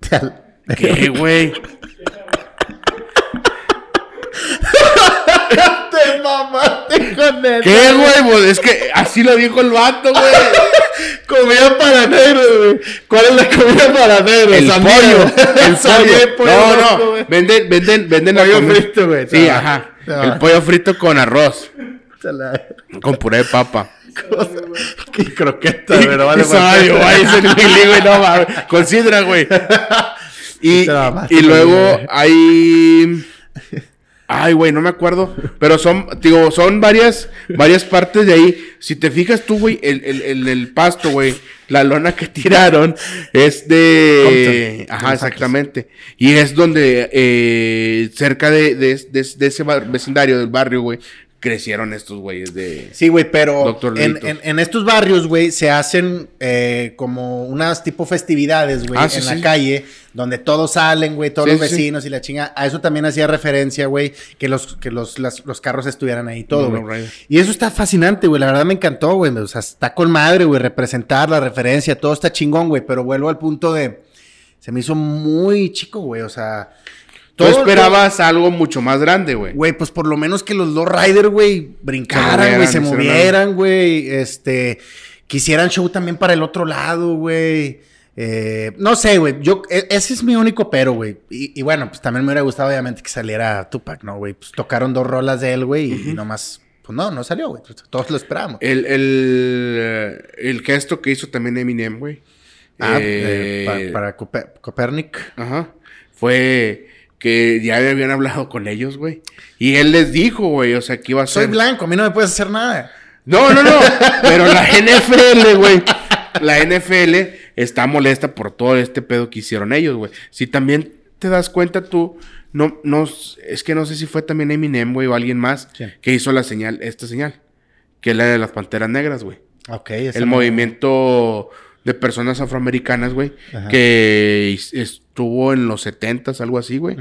<laughs> ¿Qué, güey? <laughs> Te mamaste con. ¿Qué, güey? Pues es que así lo dijo el vato, güey. <laughs> Comida para negros, güey. ¿Cuál es la comida para negros? El Sandía. pollo. El <laughs> Sandía y pollo. No, no. Venden, venden, venden la Pollo comida- frito, güey. Sí, ajá. El pollo frito con arroz. La- Con puré de papa. Qué croqueta, pero vale. <laughs> Madre. güey, no mames. Considera, güey. Y, y luego hay. Ay, güey, no me acuerdo. Pero son, digo, son varias, varias partes de ahí. Si te fijas tú, güey, el, el, el, el pasto, güey, la lona que <laughs> tiraron es de. Compton, Ajá, exactamente. Y es donde, eh, cerca de, de, de- de ese vecindario del barrio, güey, crecieron estos güeyes de. Sí, güey, pero Doctor en, en- en estos barrios, güey, se hacen eh, como unas tipo festividades, güey, Ah, en sí, la calle, donde todos salen, güey, todos Sí, los vecinos y la chinga. A eso también hacía referencia, güey, que los, que los, las- los carros estuvieran ahí y todo, güey. no. Y eso está fascinante, güey. La verdad me encantó, güey. O sea, está con madre, güey. Representar la referencia, todo está chingón, güey. Pero vuelvo al punto de. Se me hizo muy chico, güey. O sea. Tú todo- esperabas algo mucho más grande, güey. Güey, pues por lo menos que los dos Rider, güey, brincaran, güey, se movieran, güey. Este, quisieran show también para el otro lado, güey. Eh, no sé, güey. Yo, e- ese es mi único pero, güey. Y, y bueno, pues también me hubiera gustado, obviamente, que saliera Tupac, ¿no, güey? Pues tocaron dos rolas de él, güey, y nomás, pues no, no salió, güey. Todos lo esperábamos. El, el, el gesto que hizo también Eminem, güey. Ah, Eh, eh, pa- para Cope- Copernic. Ajá. Fue que ya habían hablado con ellos, güey. Y él les dijo, güey, o sea, que iba a Soy ser... blanco, a mí no me puedes hacer nada. No, no, no. Pero la NFL, güey. La NFL está molesta por todo este pedo que hicieron ellos, güey. Si también te das cuenta tú, no, no, es que no sé si fue también Eminem, güey, o alguien más ¿Quién? que hizo la señal, esta señal, que es la de las Panteras Negras, güey. Ok, El movimiento de personas afroamericanas, güey, que estuvo en los 70s, algo así, güey.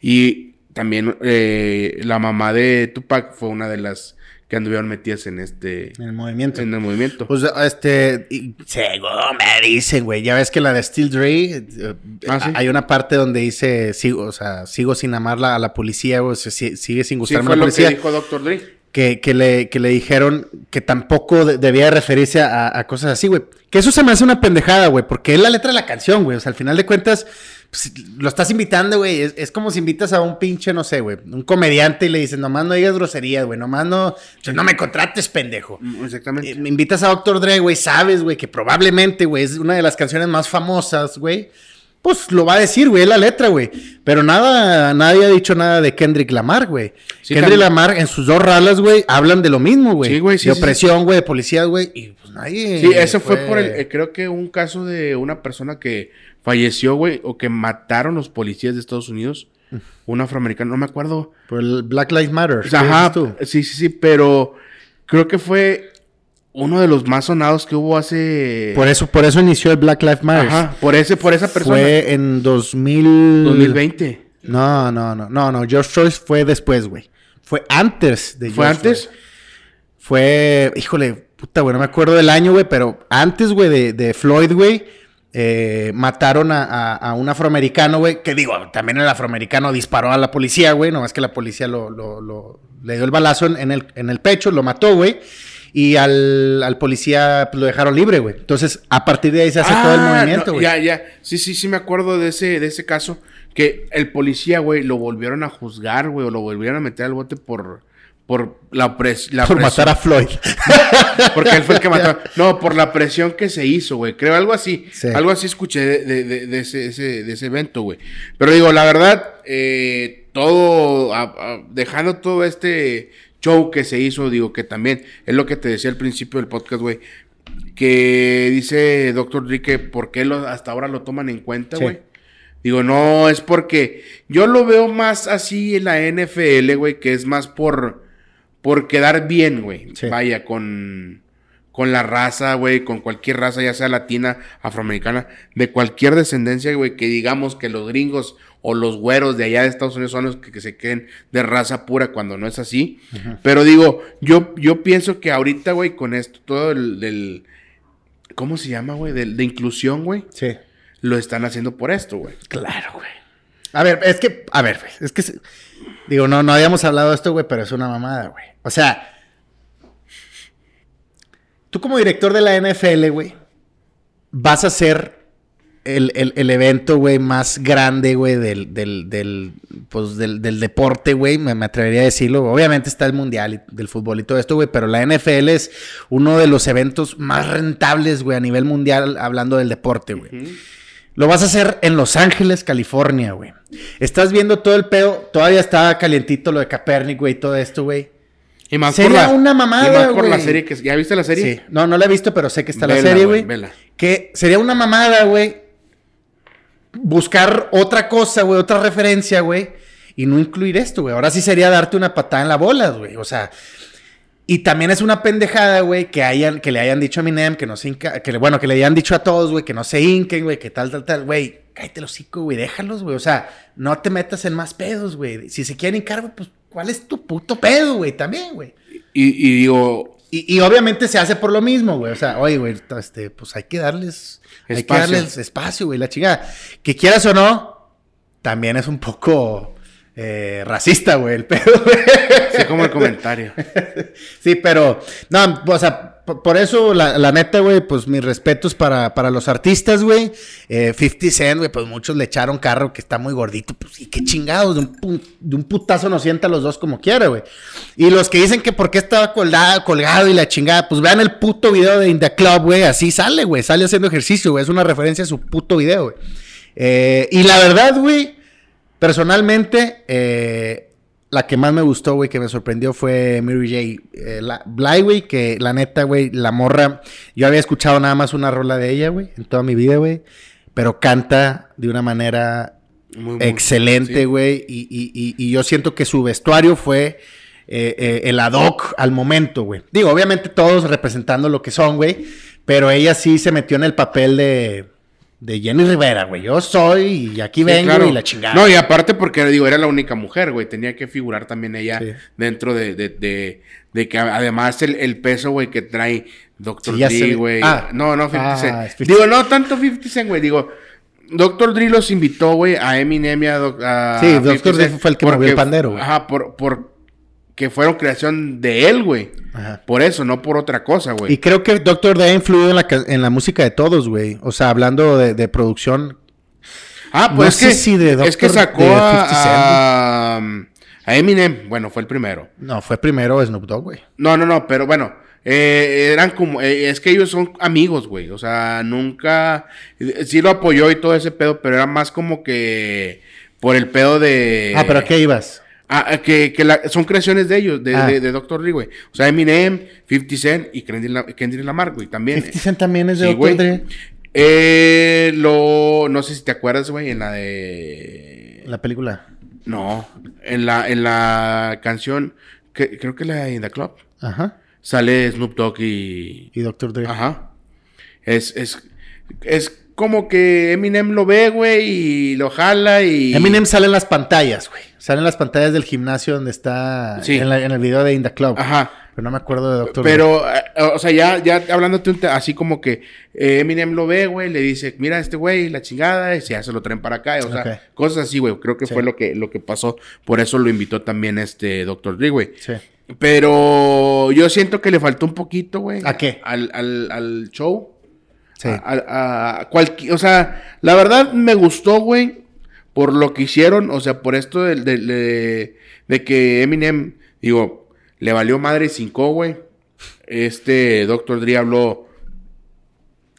Y también eh, la mamá de Tupac fue una de las que anduvieron metidas en este... En el movimiento. En el movimiento. Pues, este, y, según me dicen, güey, ya ves que la de Steel Dre, eh, Ah, ¿sí? hay una parte donde dice, sigo, o sea, sigo sin amarla a la policía, güey, sigue sin Sí, gustarme fue la lo que policía. dijo Dr. Dre. Que, que le, que le dijeron que tampoco de- debía referirse a, a cosas así, güey. Que eso se me hace una pendejada, güey, porque es la letra de la canción, güey. O sea, al final de cuentas, pues, lo estás invitando, güey. Es, es como si invitas a un pinche, no sé, güey, un comediante y le dices, nomás no digas groserías, güey, nomás no, no me contrates, pendejo. Mm, Exactamente. Eh, me invitas a Dr. Dre, güey, sabes, güey, que probablemente, güey, es una de las canciones más famosas, güey. Pues lo va a decir, güey, la letra, güey. Pero nada, nadie ha dicho nada de Kendrick Lamar, güey. Sí, Kendrick también. Lamar en sus dos ralas, güey, hablan de lo mismo, güey. Sí, güey, sí, De opresión, güey, de policías, güey. Y pues nadie. Sí, eso fue, por el, eh, creo que un caso de una persona que falleció, güey, o que mataron los policías de Estados Unidos. Un afroamericano, no me acuerdo. Por el Black Lives Matter. ¿qué Ajá, tú? sí, sí, sí, pero creo que fue uno de los más sonados que hubo hace... Por eso, por eso inició el Black Lives Matter. Ajá, por ese, por esa persona. Fue en 2000... 2020. No, no, no, no, no. George Floyd fue después, güey. Fue antes de ¿Fue George antes? Floyd. Fue, híjole, puta, güey, no me acuerdo del año, güey, pero antes, güey, de, de Floyd, güey, eh, mataron a, a- a un afroamericano, güey, que digo, también el afroamericano disparó a la policía, güey, nomás que la policía lo, lo- lo- le dio el balazo en el, en el pecho, lo mató, güey, y al, al policía pues, lo dejaron libre, güey. Entonces, a partir de ahí se hace todo el Ah, movimiento, no, güey. ya, ya. Sí, sí, sí me acuerdo de ese, de ese caso. Que el policía, güey, lo volvieron a juzgar, güey, o lo volvieron a meter al bote por, por la, pres, la por presión. matar a Floyd. <laughs> Porque él fue el que <laughs> mató. No, por la presión que se hizo, güey. Creo algo así. Sí. Algo así escuché de, de- de- de ese, ese- de ese evento, güey. Pero digo, la verdad, eh, todo, a- a- dejando todo este show que se hizo, digo que también es lo que te decía al principio del podcast, güey. Que dice Doctor Dre que por qué lo- hasta ahora lo toman en cuenta, Sí. güey. Digo, no, es porque yo lo veo más así en la NFL, güey, que es más por, por quedar bien, güey. Sí. Vaya, con, con la raza, güey, con cualquier raza, ya sea latina, afroamericana, de cualquier descendencia, güey, que digamos que los gringos o los güeros de allá de Estados Unidos son los que, que se queden de raza pura cuando no es así. Pero digo, yo, yo pienso que ahorita, güey, con esto, todo el, del, ¿cómo se llama, güey? Del- De, inclusión, güey, Sí. lo están haciendo por esto, güey. Claro, güey. A ver, es que, a ver, güey, es que, digo, no, no habíamos hablado de esto, güey, pero es una mamada, güey. O sea, tú como director de la NFL, güey, vas a hacer el, el- el evento, güey, más grande, güey, del, del, del, pues, del, del deporte, güey, me, me atrevería a decirlo. Obviamente está el mundial y- del fútbol y todo esto, güey, pero la NFL es uno de los eventos más rentables, güey, a nivel mundial, hablando del deporte, güey. Lo vas a hacer en Los Ángeles, California, güey. Estás viendo todo el pedo. Todavía está calientito lo de Capernic, güey, todo esto, güey. Y más Sería por la, una mamada, Y más por la güey. serie que... ¿Ya viste la serie? Sí. No, no la he visto, pero sé que está la serie, güey. Que sería una mamada, güey. Buscar otra cosa, güey, otra referencia, güey. Y no incluir esto, güey. Ahora sí sería darte una patada en la bola, güey. O sea. Y también es una pendejada, güey, que hayan, que le hayan dicho a Minem que no se hinca, que le- bueno, que le hayan dicho a todos, güey, que no se hinquen, güey, que tal, tal, tal, güey, cállate los hocico, güey, déjalos, güey, o sea, no te metas en más pedos, güey. Si se quieren hincar, güey, pues, ¿cuál es tu puto pedo, güey? También, güey. Y, y digo... Y, y obviamente se hace por lo mismo, güey. O sea, oye, güey, este, pues hay que darles, hay que Espacio. darles espacio, güey, la chingada. Que quieras o no, también es un poco eh, racista, güey, el pedo, güey. Sí, como el comentario. <laughs> Sí, pero, no, o sea, por, eso, la, neta, güey, pues mis respetos para, para los artistas, güey. Eh, 50 Cent, güey, pues muchos le echaron carro que está muy gordito, pues sí, qué chingados, de un, de un putazo nos sienta los dos como quiera, güey. Y los que dicen que por qué estaba colgado, colgado y la chingada, pues vean el puto video de In Club, güey, así sale, güey, sale haciendo ejercicio, güey, es una referencia a su puto video, güey. Eh, y la verdad, güey, personalmente, eh, la que más me gustó, güey, que me sorprendió fue Mary J. Eh, la, Bly, güey, que la neta, güey, la morra, yo había escuchado nada más una rola de ella, güey, en toda mi vida, güey, pero canta de una manera Muy, muy- excelente, sí. güey, y, y- y- y yo siento que su vestuario fue eh, eh, el ad hoc al momento, güey. Digo, obviamente todos representando lo que son, güey, pero ella sí se metió en el papel de de Jenny Rivera, güey. Yo soy y aquí Sí, vengo claro. y la chingada. No, y aparte porque, digo, era la única mujer, güey. Tenía que figurar también ella Sí. dentro de, de, de, de que además el, el peso, güey, que trae Dr. Sí, Dre, güey. Ah. no, no, 50 Ah, Cent. es 50 Digo, no tanto 50 Cent, güey. Digo, Dr. Dre los invitó, güey, a Eminem y a, a Sí, 50 Dr. Dre fue el que movió porque- el pandero, güey. Ajá, por, por que fueron creación de él, güey. Ajá. Por eso, no por otra cosa, güey. Y creo que Doctor Dre ha influido en la, en la música de todos, güey. O sea, hablando de, de producción. Ah, No pues sé es que, si de es que Dr. sacó de a Eminem. Bueno, fue el primero. No, fue primero Snoop Dogg, güey. No, no, no, pero bueno, eh, eran como, eh, es que ellos son amigos, güey, o sea, nunca, eh, sí lo apoyó y todo ese pedo, pero era más como que por el pedo de... ah, pero ¿a qué ibas? Ah, ah, que, que la- son creaciones de ellos, de, Ah. de, de Dr. Dre, güey. O sea, Eminem, 50 Cent y Kendrick, La- Kendrick Lamar, güey, también. 50 Cent también es de Sí, Dr. Dre. Eh, lo, no sé si te acuerdas, güey, en la de... La película. No, en la, en la canción, que, creo que la de In The Club, Ajá. sale Snoop Dogg y... Y Dr. Dre. Ajá. Es, es, es como que Eminem lo ve, güey, y lo jala y... Eminem sale en las pantallas, güey. Sale en las pantallas del gimnasio donde está Sí. en, la- en el video de In The Club. Ajá. Pero no me acuerdo de. Dre. Pero, eh, o sea, ya, ya hablándote un así como que eh, Eminem lo ve, güey, le dice, mira este güey, la chingada, y ya se lo traen para acá, o sea, cosas así, güey. Creo que Sí. fue lo que, lo que pasó. Por eso lo invitó también este Dr. Dre, güey. Sí. Pero yo siento que le faltó un poquito, güey. ¿A qué? Al, al, al show. Sí. A, a- a cualqui- o sea, la verdad me gustó, güey, por lo que hicieron, o sea, por esto de, de- de- de que Eminem, digo, le valió madre cinco, güey. Este Doctor Dre habló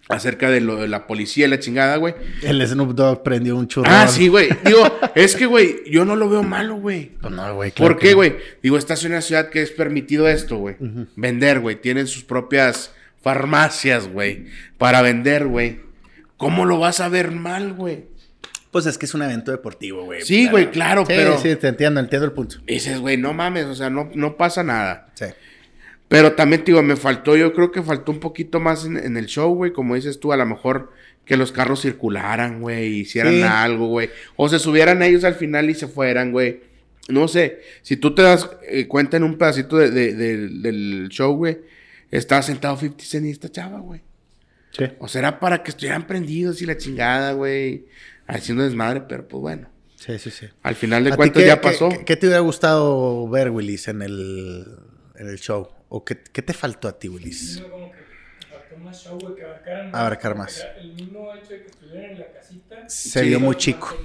acerca de lo de la policía y la chingada, güey. El Snoop Dogg prendió un churro. Ah, sí, güey. Digo, es que, güey, yo no lo veo malo, güey. Pues no, güey. claro ¿Por qué, no. güey? Digo, esta es una ciudad que es permitido esto, güey. Vender, güey. Tienen sus propias farmacias, güey. Para vender, güey. ¿Cómo lo vas a ver mal, güey? Pues es que es un evento deportivo, güey. Sí, güey, claro, Sí, pero- Sí, te entiendo, entiendo el punto. Dices, güey, no mames, o sea, no, no pasa nada. Sí. Pero también, digo, me faltó, yo creo que faltó un poquito más en, en el show, güey. Como dices tú, a lo mejor que los carros circularan, güey, hicieran Sí. algo, güey. O se subieran ellos al final y se fueran, güey. No sé, si tú te das eh, cuenta en un pedacito de- de- de- del show, güey, estaba sentado 50 Cent y esta chava, güey. Sí. O sea, era para que estuvieran prendidos y la chingada, güey. Haciendo desmadre, pero pues bueno. Sí, sí, sí. Al final de ¿A ti cuentas qué- ya qué- pasó. ¿qué, qué te hubiera gustado ver, Willis, en el, en el show? ¿O qué, qué te faltó a ti, Willis? Sino como que faltó más show, güey, que abarcaran Abarcar más. que era El mismo hecho de que estuvieran en la casita. Se Sí. vio muy chico.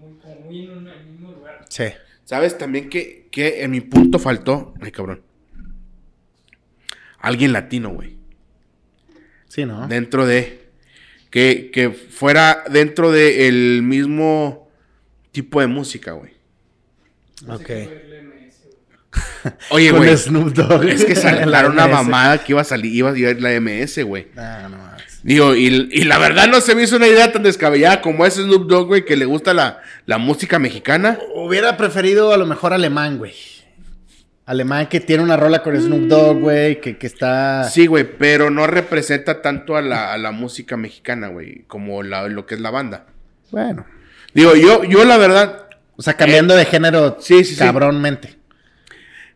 muy, como muy en un- el mismo lugar. Sí. ¿Sabes también que, que en mi punto faltó? Ay, cabrón. Alguien latino, güey. Sí, ¿no? Dentro de. Que, que fuera dentro del mismo tipo de música, güey. Sé Ok. <laughs> Oye, güey. Snoop Dogg. Es que <laughs> La saltaron una mamada que iba a salir, iba a ir la MS, güey. No, no mames. Digo, y, y la verdad no se me hizo una idea tan descabellada como ese Snoop Dogg, güey, que le gusta la, la música mexicana. Hubiera preferido a lo mejor alemán, güey. Alemán que tiene una rola con Snoop Dogg, güey, que, que está... Sí, güey, pero no representa tanto a la, a la música mexicana, güey, como la- lo que es la banda. Bueno. Digo, yo, yo la verdad, O sea, cambiando de género sí, sí, sí. cabrónmente.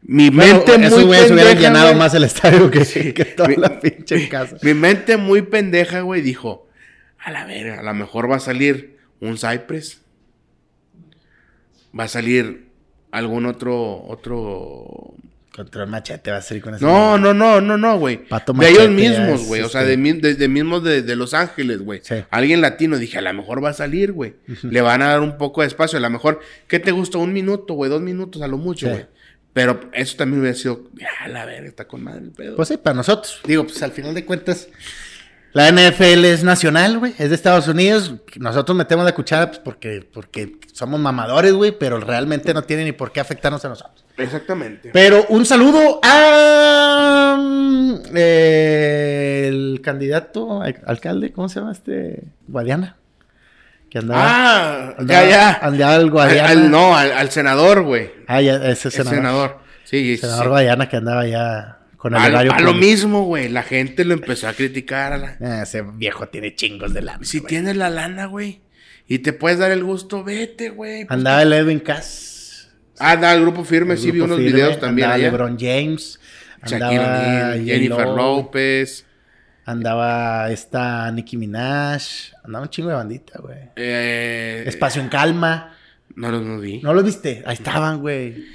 mi Bueno, mente muy esos güeyes hubieran llenado más el estadio que, que toda Mi- la pinche mi- casa. Mi mente muy pendeja, güey, dijo, a la verga, a lo mejor va a salir un Cypress. Va a salir algún otro, otro... Contra el machete va a ser con eso. No, no, no, no, no, güey. Pato De ellos mismos, güey. O sea, este- de, de, de mismos de, de Los Ángeles, güey. Sí. Alguien latino. Dije, a lo mejor va a salir, güey. Le van a dar un poco de espacio. A lo mejor, ¿qué te gusta? Un minuto, güey. Dos minutos a lo mucho, Sí. güey. Pero eso también hubiera sido, a la verga, está con madre el pedo. Pues sí, para nosotros. Digo, pues al final de cuentas, la NFL es nacional, güey. Es de Estados Unidos. Nosotros metemos la cuchara pues, porque, porque somos mamadores, güey, pero realmente no tiene ni por qué afectarnos a nosotros. Exactamente. Pero un saludo a mm, eh, el candidato al- alcalde, ¿cómo se llama este? Guadiana. Que andaba. Ah, andaba- ya, ya. Andaba el Al, Guadiana. al- no, al, al senador, güey. Ah, ya, ese El senador. senador. Sí, sí, senador sí. Guadiana que andaba ya con el A, horario a lo mismo, güey. La gente lo empezó a criticar. a la- Ah, ese viejo tiene chingos de lana. Si güey. tienes la lana, güey, y te puedes dar el gusto, vete, güey. Pues, Andaba el Edwin Cass. Ah, da, el grupo firme, el sí, vi unos firme, videos también Andaba allá. LeBron James. Andaba O'Neal, Jennifer López. Andaba esta Nicki Minaj. Andaba un chingo de bandita, güey. Eh, Espacio en calma. No los no vi. ¿No lo viste? Ahí estaban, güey.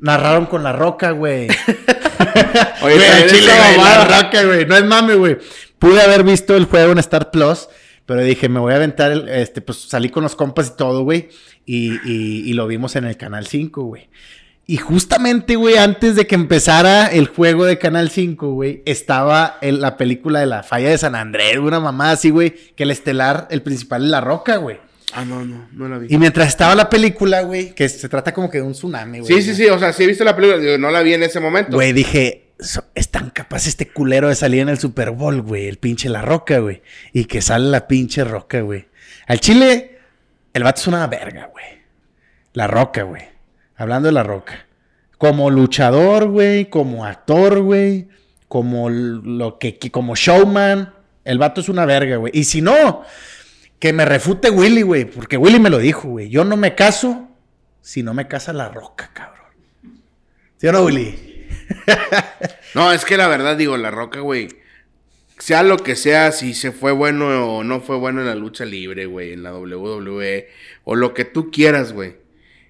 Narraron con la roca, güey. <laughs> Oye, Güey, chile, güey, la roca, güey. No es mame, güey. Pude haber visto el juego en Star Plus, pero dije, me voy a aventar el, este, pues salí con los compas y todo, güey. Y, y- y lo vimos en el Canal 5, güey. Y justamente, güey, antes de que empezara el juego de Canal 5, güey, estaba en la película de la falla de San Andrés, una mamá así, güey, que el estelar, el principal es la roca, güey. Ah, no, no, no la vi. Y mientras estaba la película, güey, que se trata como que de un tsunami, güey. Sí, sí, sí, o sea, sí he visto la película, digo, no la vi en ese momento. Güey, dije, so- es tan capaz este culero de salir en el Super Bowl, güey, el pinche La Roca, güey. Y que sale la pinche Roca, güey. Al Chile, el vato es una verga, güey. La Roca, güey. Hablando de La Roca. Como luchador, güey, como actor, güey, como lo que- como showman, el vato es una verga, güey. Y si no, que me refute Willy, güey, porque Willy me lo dijo, güey. Yo no me caso si no me casa La Roca, cabrón. ¿Sí o no, Willy? <laughs> No, es que la verdad, digo, La Roca, güey, sea lo que sea, si se fue bueno o no fue bueno en la lucha libre, güey, en la WWE, o lo que tú quieras, güey.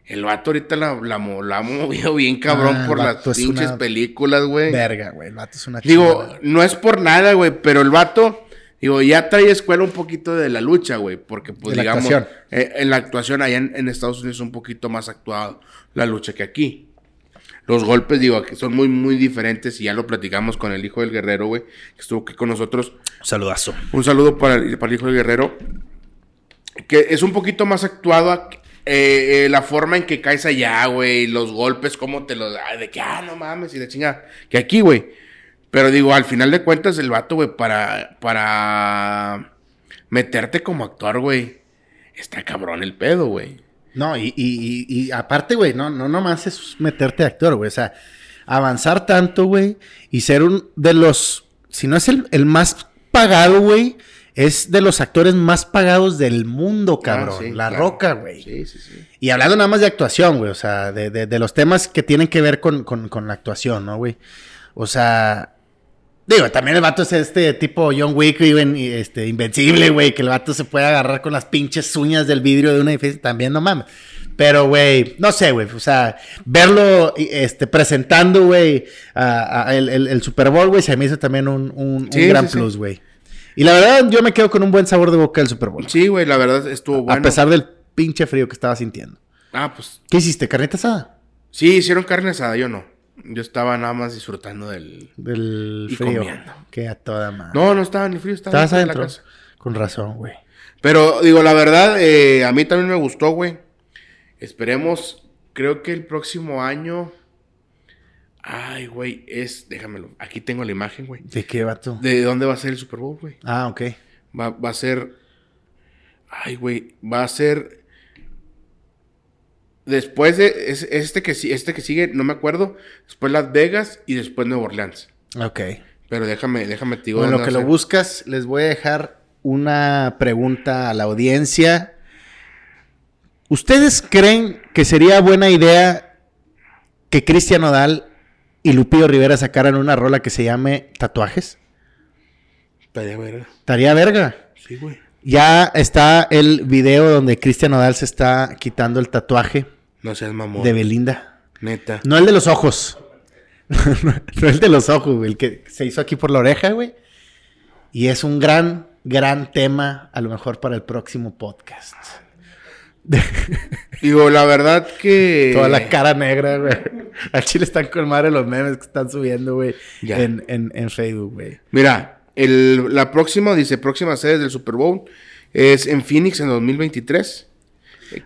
El vato ahorita la, la, la ha movido bien cabrón Ah, por las pinches películas, güey. Verga, güey. El vato es una Digo, chingada. no es por nada, güey, pero el vato, digo, ya trae escuela un poquito de la lucha, güey, porque pues De la digamos, actuación. eh, en la actuación allá en, en Estados Unidos es un poquito más actuado la lucha que aquí. Los golpes, digo, que son muy, muy diferentes y ya lo platicamos con el hijo del guerrero, güey, que estuvo aquí con nosotros. Saludazo. Un saludo para el, para el hijo del guerrero, que es un poquito más actuado a- eh, eh, la forma en que caes allá, güey, los golpes, cómo te los... de que, ah, no mames, y de chingada. Que aquí, güey. Pero digo, al final de cuentas, el vato, güey, para, para meterte como actor, güey, está cabrón el pedo, güey. No, y, y, y, y aparte, güey, no, no nomás es meterte de actor, güey. O sea, avanzar tanto, güey, y ser un de los, si no es el, el más pagado, güey, es de los actores más pagados del mundo, cabrón. Ah, sí, la claro. roca, güey. Sí, sí, sí. Y hablando nada más de actuación, güey, o sea, de, de- de los temas que tienen que ver con, con- con la actuación, ¿no, güey? O sea, digo, también el vato es este tipo John Wick, este, invencible, güey, que el vato se puede agarrar con las pinches uñas del vidrio de un edificio, también no mames. Pero, güey, no sé, güey, o sea, verlo este, presentando, güey, el, el- el Super Bowl, güey, se me hizo también un, un- un Sí, gran sí, plus, güey. Y la verdad, yo me quedo con un buen sabor de boca del Super Bowl. Sí, güey, la verdad estuvo bueno. A pesar del pinche frío que estaba sintiendo. Ah, pues ¿Qué hiciste? ¿Carnita asada? sí, hicieron carne asada, yo no. Yo estaba nada más disfrutando del... Del Y frío. comiendo. Que a toda madre. No, no estaba ni frío, estaba Estabas dentro de la adentro. casa. Con razón, güey. Pero digo, la verdad, eh, a mí también me gustó, güey. Esperemos, creo que el próximo año. Ay, güey, es. Déjamelo. Aquí tengo la imagen, güey. ¿De qué vato? ¿De dónde va a ser el Super Bowl, güey? Ah, ok. Va, va a ser. Ay, güey. Va a ser. Después de. es- este, que, este que sigue, no me acuerdo. Después Las Vegas y después Nueva Orleans. Ok. Pero déjame, déjame te digo. Bueno, lo que lo buscas, les voy a dejar una pregunta a la audiencia. ¿Ustedes creen que sería buena idea que Cristian Nodal y Lupillo Rivera sacaran una rola que se llame Tatuajes? Estaría verga. Estaría verga. Sí, güey. Ya está el video donde Cristian Nodal se está quitando el tatuaje No seas mamón. de Belinda. Neta. No el de los ojos. <laughs> no el de los ojos, güey. El que se hizo aquí por la oreja, güey. Y es un gran, gran tema, a lo mejor para el próximo podcast. Digo, la verdad que. Toda la cara negra, güey. Al chile están con madre los memes que están subiendo, güey. En, en, en Facebook, güey. Mira, el, la próxima, dice, próxima sede del Super Bowl es en Phoenix en 2023,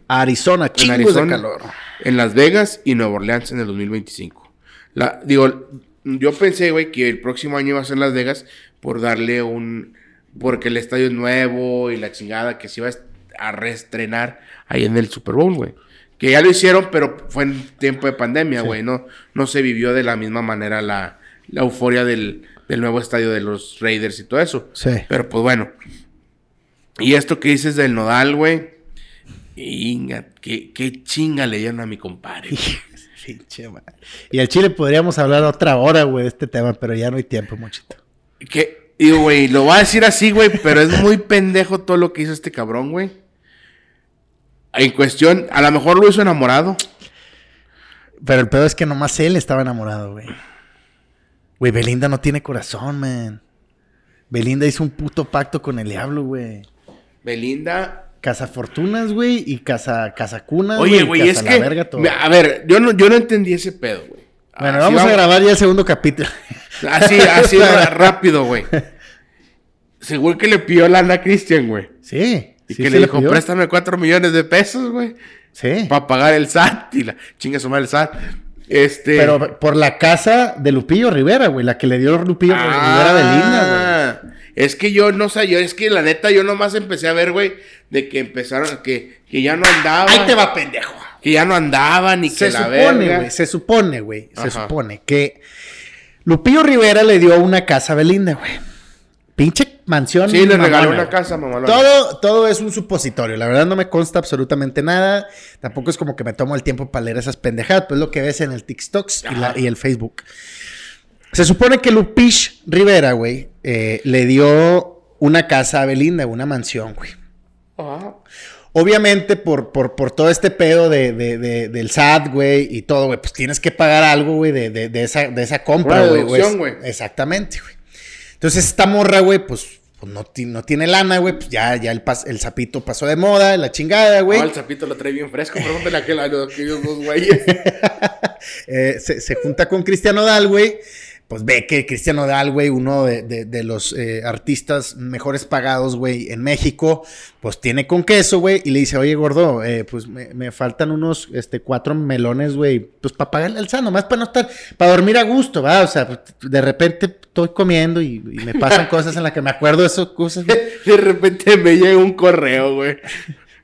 Arizona, en chingos Arizona, de calor. en Las Vegas y Nueva Orleans en el 2025. La, digo, yo pensé, güey, que el próximo año iba a ser Las Vegas por darle un... Porque el estadio es nuevo y la chingada que se iba a reestrenar ahí en el Super Bowl, güey. Que ya lo hicieron, pero fue en tiempo de pandemia, Sí. güey. No, no se vivió de la misma manera la, la euforia del, del nuevo estadio de los Raiders y todo eso. Sí. Pero pues bueno. Y esto que dices del Nodal, güey. Inga, qué, qué chinga le dieron a mi compadre. <laughs> Pinche madre. Y al Chile podríamos hablar otra hora, güey, de este tema, pero ya no hay tiempo, muchito. Que, digo, güey, lo voy a decir así, güey, pero es muy pendejo todo lo que hizo este cabrón, güey. En cuestión, a lo mejor lo hizo enamorado. Pero el peor es que nomás él estaba enamorado, güey. Güey, Belinda no tiene corazón, man. Belinda hizo un puto pacto con el diablo, güey. Belinda. Casa Fortunas, güey, y Casa, casa Cunas, Oye, güey, es La que. verga, todo. me- A ver, yo no, yo no entendí ese pedo, güey. Bueno, vamos a grabar ya el segundo capítulo. Así, así <laughs> rápido, güey. Según que le pidió lana a Cristian, güey. Sí. Y sí que le dijo, pidió. préstame cuatro millones de pesos, güey. Sí. Para pagar el SAT. Y la chinga su madre el SAT. Este. Pero por la casa de Lupillo Rivera, güey, la que le dio Lupillo Rivera a Belinda, güey. Ah, Es que yo no sé, yo es que la neta yo nomás empecé a ver, güey, de que empezaron, que, que ya no andaba. Ahí te va, pendejo. Que ya no andaban y que Se la supone, verga. güey, se supone, güey, se supone que Lupillo Rivera le dio una casa a Belinda, güey. Pinche mansión. Sí, le regaló una casa, mamá. Todo, todo es un supositorio. La verdad no me consta absolutamente nada. Tampoco es como que me tomo el tiempo para leer esas pendejadas. Pues lo que ves en el TikTok y, la- Ajá. y el Facebook. Se supone que Lupish Rivera, güey, eh, le dio una casa a Belinda, una mansión, güey. Ajá. Obviamente, por, por, por todo este pedo de, de- de- del SAT, güey, y todo, güey, pues tienes que pagar algo, güey, de, de- de esa, de esa compra, güey. Exactamente, güey. Entonces, esta morra, güey, pues, pues no, no tiene lana, güey, pues ya, ya el, pas- el sapito pasó de moda, la chingada, güey. No, el sapito lo trae bien fresco, pregúntale a aquel- a los- aquellos dos güeyes. <laughs> Eh, se, se junta con Cristiano Dal, güey. Pues ve que Cristiano Dal, güey, uno de, de- de los eh, artistas mejores pagados, güey, en México, pues tiene con queso, güey, y le dice, oye, gordo, eh, pues me, me faltan unos, este, cuatro melones, güey, pues para pagarle al sano, más para no estar, para dormir a gusto, ¿va? O sea, de repente estoy comiendo y, y me pasan <laughs> cosas en las que me acuerdo de esas cosas. De repente me llega un correo, güey.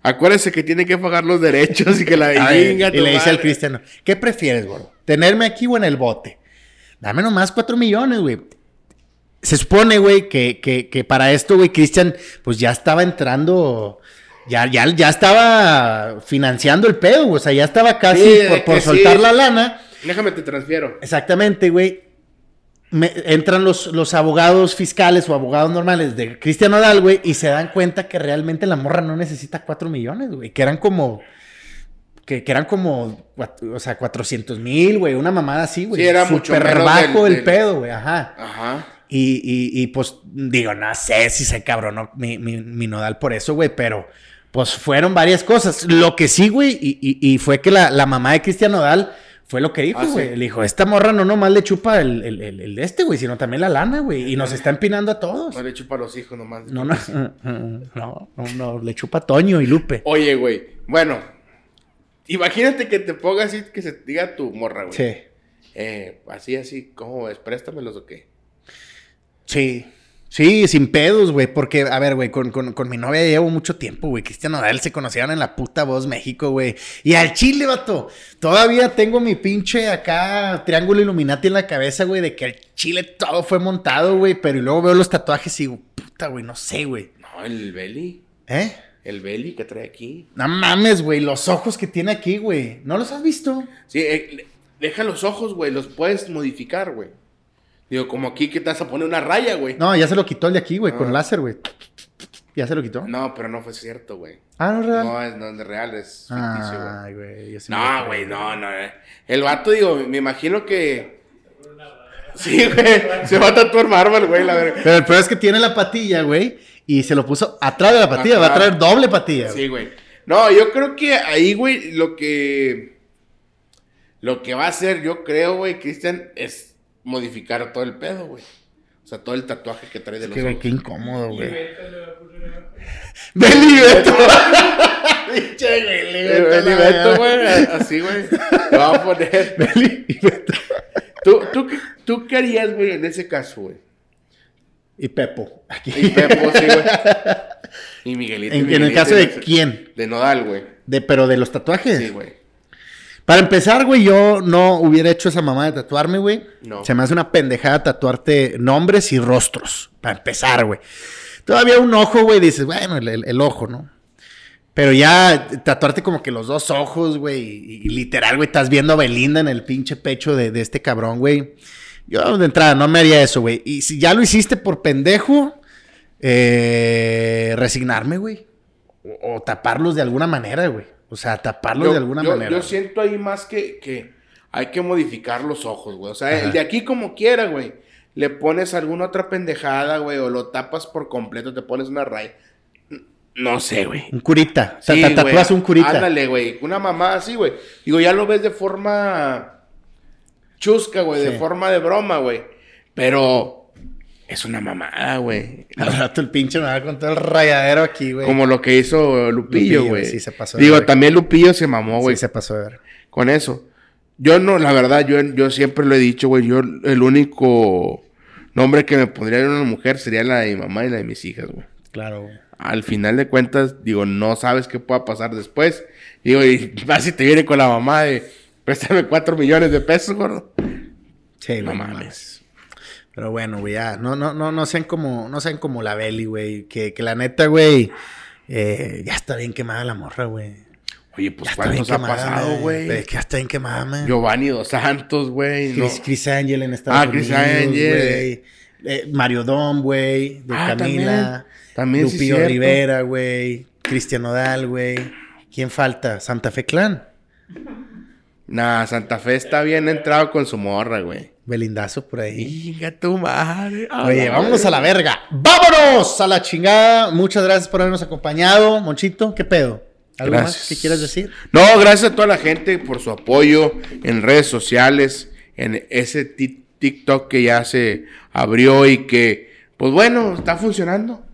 Acuérdese que tiene que pagar los derechos y que la <laughs> venga y le dice al Cristiano, ¿qué prefieres, gordo? ¿Tenerme aquí o en el bote? Dame nomás cuatro millones, güey. Se supone, güey, que, que, que para esto, güey, Cristian, pues ya estaba entrando, ya, ya, ya estaba financiando el pedo, güey. O sea, ya estaba casi Sí, por, soltar sí. la lana. Déjame te transfiero. Exactamente, güey. Me- entran los, los abogados fiscales o abogados normales de Cristian Odal, güey, y se dan cuenta que realmente la morra no necesita cuatro millones, güey, que eran como, que, que eran como, o sea, 400 mil, güey, una mamada así, güey. Sí, era mucho Súper menos bajo del- el del- pedo, güey, ajá. Ajá. Y, y, y, pues digo, no sé si se cabronó mi, mi, mi nodal por eso, güey, pero pues fueron varias cosas. Lo que sí, güey, y, y, y fue que la, la mamá de Cristian Nodal fue lo que dijo, Ah, sí. güey. Le dijo, esta morra no nomás le chupa el, el, el- este, güey, sino también la lana, güey. Y nos está empinando a todos. No le chupa a los hijos nomás. No, no, <laughs> no, no, no, le chupa a Toño y Lupe. Oye, güey. Bueno, imagínate que te pongas así que se diga tu morra, güey. Sí, Eh, así, así, ¿cómo ves? ¿Préstamelos o qué? sí. Sí, sin pedos, güey, porque, a ver, güey, con, con, con mi novia llevo mucho tiempo, güey. Cristian Nodal se conocieron en la puta Voz México, güey. Y al chile, vato, todavía tengo mi pinche acá triángulo Illuminati en la cabeza, güey, de que al chile todo fue montado, güey. Pero y luego veo los tatuajes y digo, puta, güey, no sé, güey. No, el belly. ¿Eh? El belly que trae aquí. No mames, güey, los ojos que tiene aquí, güey. ¿No los has visto? Sí, eh, deja los ojos, güey. Los puedes modificar, güey. Digo, como aquí que te vas a poner una raya, güey. No, ya se lo quitó el de aquí, güey, con Ah. láser, güey. Ya se lo quitó. No, pero no fue cierto, güey. Ah, no, es real. No, es, no es real, es ficticio, güey. Ay, No, güey, no, no. eh. El vato, digo, me imagino que. Sí, güey. Se va a tatuar Marvel, güey, la verdad. Pero el peor es que tiene la patilla, güey. Y se lo puso atrás de la patilla. Va a Ajá. traer doble patilla. Sí, güey. No, yo creo que ahí, güey, lo que. Lo que va a hacer, yo creo, güey, Cristian, es modificar todo el pedo, güey. O sea, todo el tatuaje que trae de Es los que, ojos. qué incómodo, güey. Beto le va a poner abajo. <laughs> Beli Beto. <laughs> Pinche Beli Beto, Beto, güey. <laughs> Así, güey. Lo va a poner. Beli Beto. ¿Tú, tú, ¿Tú qué harías, güey, en ese caso, güey? Y Pepo. Aquí. Y Pepo, sí, güey. <laughs> Y Miguelito. y En, en el caso de quién? De Nodal, güey. De, pero de los tatuajes. Sí, güey. Para empezar, güey, yo no hubiera hecho esa mamá de tatuarme, güey. No. Se me hace una pendejada tatuarte nombres y rostros. Para empezar, güey. Todavía un ojo, güey, dices, bueno, el, el- el ojo, ¿no? Pero ya tatuarte como que los dos ojos, güey, y, y literal, güey, estás viendo a Belinda en el pinche pecho de, de este cabrón, güey. Yo de entrada no me haría eso, güey. Y si ya lo hiciste por pendejo, eh, resignarme, güey. O, o taparlos de alguna manera, güey. O sea, taparlos de alguna yo- manera. yo siento ahí más que, que hay que modificar los ojos, güey. O sea, Ajá. el de aquí como quiera, güey. Le pones alguna otra pendejada, güey, o lo tapas por completo, te pones una raya. No sé, güey. Un curita. O sea, Sí, te tatúas un curita. Ándale, güey. Una mamá así, güey. Digo, ya lo ves de forma chusca, güey. De Sí. forma de broma, güey. Pero es una mamada, güey. <laughs> Al rato el pinche me va con todo el rayadero aquí, güey. Como lo que hizo Lupillo, güey. sí, se pasó Digo, también Lupillo se mamó, Sí, güey. se pasó de ver. Con eso. Yo no, la verdad, yo, yo siempre lo he dicho, güey. Yo, el único nombre que me pondría en una mujer sería la de mi mamá y la de mis hijas, güey. Claro, güey. Al final de cuentas, digo, no sabes qué pueda pasar después. Digo, y <laughs> más si te viene con la mamá de, préstame cuatro millones de pesos, gordo. Sí, No mames. Pero bueno, güey, ya. No, no, no, no sean como, no sean como la Beli, güey. Que, que la neta, güey, eh, ya está bien quemada la morra, güey. Oye, Ya pues bien ¿cuántos ha quemada, pasado, güey? Que ya está bien quemada, man. Giovanni Dos Santos, güey. no. Chris, Chris Angel en Estados Ah, Chris Unidos, Angel. güey. Eh, Mario Dom, güey. De Ah, Camila. también. También sí Lupillo. Rivera, güey. Cristian Nodal, güey. ¿Quién falta? Santa Fe Clan. Nah, Santa Fe está bien entrado con su morra, güey. Belindazo por ahí. Venga tu madre. Oye, vámonos a la verga. ¡Vámonos a la chingada! Muchas gracias por habernos acompañado. Monchito, ¿qué pedo? ¿Algo más que quieras decir? No, gracias a toda la gente por su apoyo en redes sociales, en ese ti- TikTok que ya se abrió y que, pues bueno, está funcionando.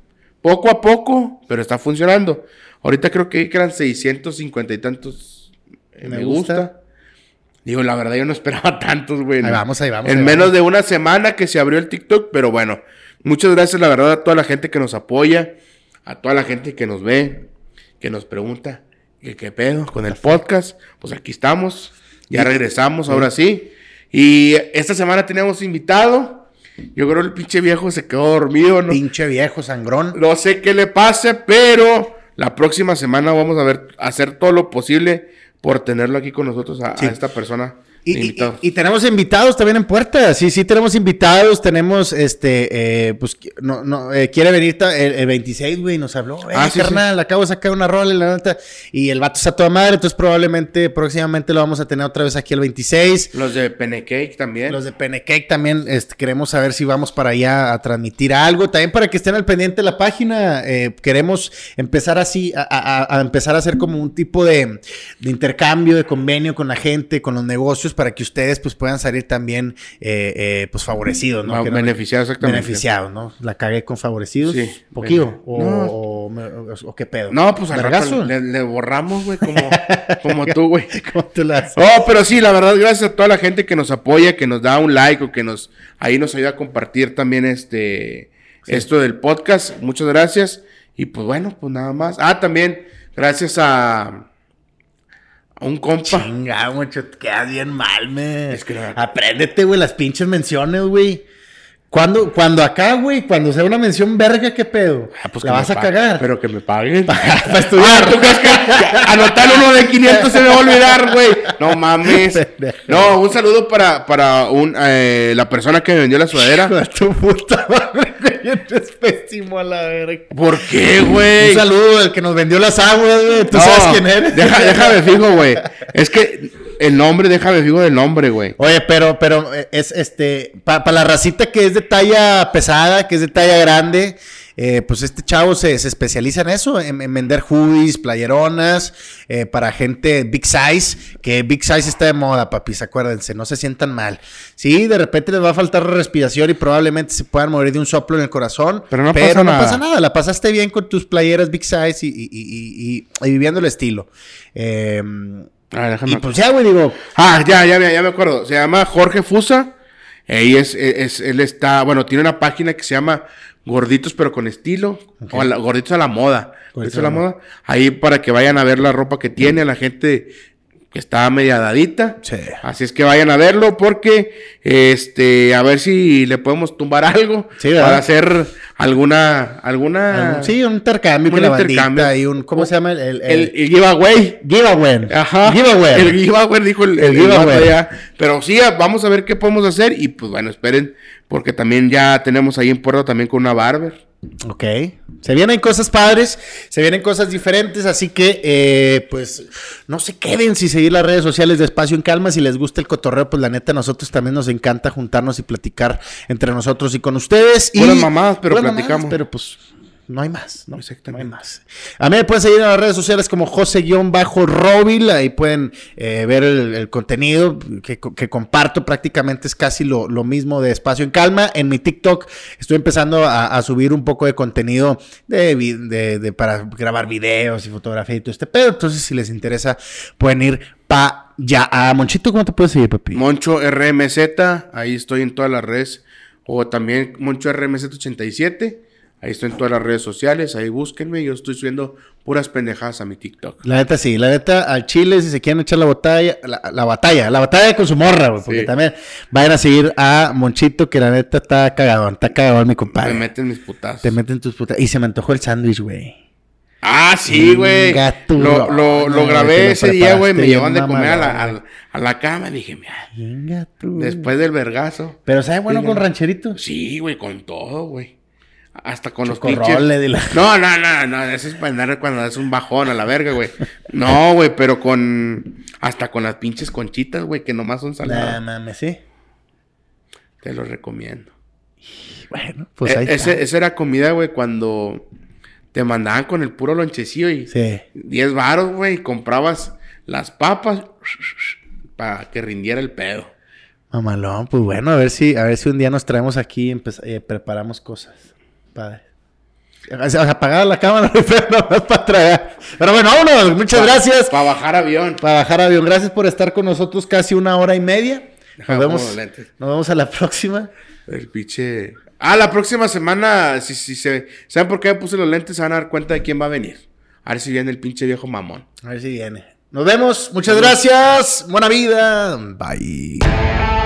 Poco a poco, pero está funcionando. Ahorita creo que eran 650 y tantos eh, Me me, gusta. gusta. Digo, la verdad yo no esperaba <laughs> tantos, güey. Ahí vamos, ahí vamos, En ahí menos vamos. de una semana que se abrió el TikTok, pero bueno, muchas gracias, la verdad, a toda la gente que nos apoya, a toda la gente que nos ve, que nos pregunta que qué pedo con el podcast. Pues aquí estamos, ya regresamos, ahora sí. Y esta semana tenemos invitado. Yo creo que el pinche viejo se quedó dormido, ¿no? Pinche viejo sangrón. No sé qué le pase, pero la próxima semana vamos a ver, hacer todo lo posible por tenerlo aquí con nosotros a, esta persona. Y, tenemos invitados también en puerta. Sí, sí, tenemos invitados. Tenemos, este, eh, pues, no, no, eh, quiere venir el, el 26, güey, nos habló. Eh, Ah, sí, carnal, acabo de sacar una rola, la neta. Y el vato está toda madre, entonces probablemente, próximamente lo vamos a tener otra vez aquí el 26. Los de Penecake también. Los de Penecake también este, queremos saber si vamos para allá a transmitir algo. También para que estén al pendiente de la página. eh, queremos empezar así, a, a- a empezar a hacer como un tipo de, de intercambio, de convenio con la gente, con los negocios, para que ustedes pues puedan salir también eh, eh, pues favorecidos, ¿no? Beneficiados, exactamente. Beneficiados, ¿no? La cagué con favorecidos. Sí. ¿Poquillo? O, No. o, me- o- o qué pedo? No, pues al rato le, le borramos, güey, como, <laughs> como tú, güey. ¿Cómo tú la haces? Oh, pero sí, la verdad, gracias a toda la gente que nos apoya, que nos da un like o que nos ahí nos ayuda a compartir también este esto del podcast. Muchas gracias. Y pues bueno, pues nada más. Ah, también gracias a un compa. Chinga, mucho, te quedas bien mal, me. Es que no- Apréndete, güey, las pinches menciones, güey. Cuando, cuando acá, güey, cuando sea una mención verga, ¿qué pedo? Ah, pues la vas a cagar. Pero que me paguen. <laughs> Para estudiar. Ah, ¿tú crees que anotar uno de 500 se me va a olvidar, güey? No mames. No, un saludo para, para un, eh, la persona que me vendió la sudadera. de tu puta madre, <laughs> eres pésimo a la verga. ¿Por qué, Un güey? saludo al que nos vendió las aguas, güey. Tú No, sabes quién eres. Deja, déjame fijo, güey. Es que el nombre, déjame fijo del nombre, güey. Oye, pero, pero eh, es este, para la racita que es de talla pesada, que es de talla grande, eh, pues este chavo se, se especializa en eso, en, en vender hoodies, playeronas, eh, para gente big size, que big size está de moda, papis, acuérdense, no se sientan mal. Sí, de repente les va a faltar respiración y probablemente se puedan morir de un soplo en el corazón, Pero no pasa nada. pasa nada, la pasaste bien con tus playeras big size y, y- y- y- y viviendo el estilo. Eh, Ah, déjame y pues ya, güey, digo, Ah, ya, ya, me- ya me acuerdo. Se llama Jorge Fusa. Ahí es, es, él está, bueno, tiene una página que se llama Gorditos pero con estilo. O la- Gorditos a la moda. Gorditos a la moda. Ahí para que vayan a ver la ropa que tiene, la gente que está media dadita. Sí. Así es que vayan a verlo porque este a ver si le podemos tumbar <laughs> algo Sí, ¿verdad? para hacer alguna alguna Sí, un intercambio Un con la intercambio. bandita y un... ¿Cómo se llama? El, el, el, el giveaway. giveaway. Ajá. Giveaway. El giveaway dijo el, El giveaway. allá. Pero sí, vamos a ver qué podemos hacer y pues bueno, esperen porque también ya tenemos ahí en Puerto también con una barber. Ok. Se vienen cosas padres, se vienen cosas diferentes, así que eh, pues no se queden sin seguir las redes sociales de Espacio en Calma. Si les gusta el cotorreo, pues la neta, a nosotros también nos encanta juntarnos y platicar entre nosotros y con ustedes. Y, Puras mamadas, pero platicamos. pero pues no hay más, ¿no? Exactamente. No hay más. A mí me pueden seguir en las redes sociales como José-Robil, ahí pueden eh, ver el, el contenido que, que comparto, prácticamente es casi lo, lo mismo de Espacio en Calma. En mi TikTok estoy empezando a, a subir un poco de contenido de, de- de- para grabar videos y fotografía y todo este pedo. Entonces, si les interesa, pueden ir pa' ya. A Monchito, ¿cómo te puedes seguir, papi? Moncho RMZ, ahí estoy en todas las redes. O también Moncho RMZ87, ahí estoy en todas las redes sociales, ahí búsquenme, yo estoy subiendo puras pendejadas a mi TikTok. La neta sí, la neta al Chile, si se quieren echar la batalla, la, la batalla, la batalla con su morra, güey, porque Sí. también vayan a seguir a Monchito, que la neta está cagadón, está cagadón mi compadre. Me meten mis putazos. Te meten tus putas. Y se me antojó el sándwich, güey. Ah, sí, güey. Lo, lo, lo grabé lo ese día, güey. Me llevan de comer a la, a, a la cama. Dije, mira, después del vergazo. Pero sabe bueno con rancherito. Sí, güey, con todo, güey. Hasta con los pinches. la- No, no, no, no. Eso es para andar cuando es un bajón a la verga, güey. No, güey, pero con. Hasta con las pinches conchitas, güey, que nomás son Nah, saladas. mames, sí. Te lo recomiendo. Bueno, pues Eh, ahí ese- está. esa era comida, güey, cuando te mandaban con el puro lonchecillo y Sí. 10 varos, güey, y comprabas las papas para que rindiera el pedo. Mamalón, pues bueno, a ver si, a ver si un día nos traemos aquí y eh, preparamos cosas. Padre. O sea, apagar la cámara, <laughs> pero nomás para tragar. Pero bueno, vámonos. Muchas gracias. Para bajar avión. Para bajar avión. Gracias por estar con nosotros casi una hora y media. Nos vemos, nos vemos a la próxima. El pinche. Ah, la próxima semana, si, si se. ¿Saben por qué me puse los lentes? Se van a dar cuenta de quién va a venir. A ver si viene el pinche viejo mamón. A ver si viene. Nos vemos. Muchas gracias. Buena vida. Bye.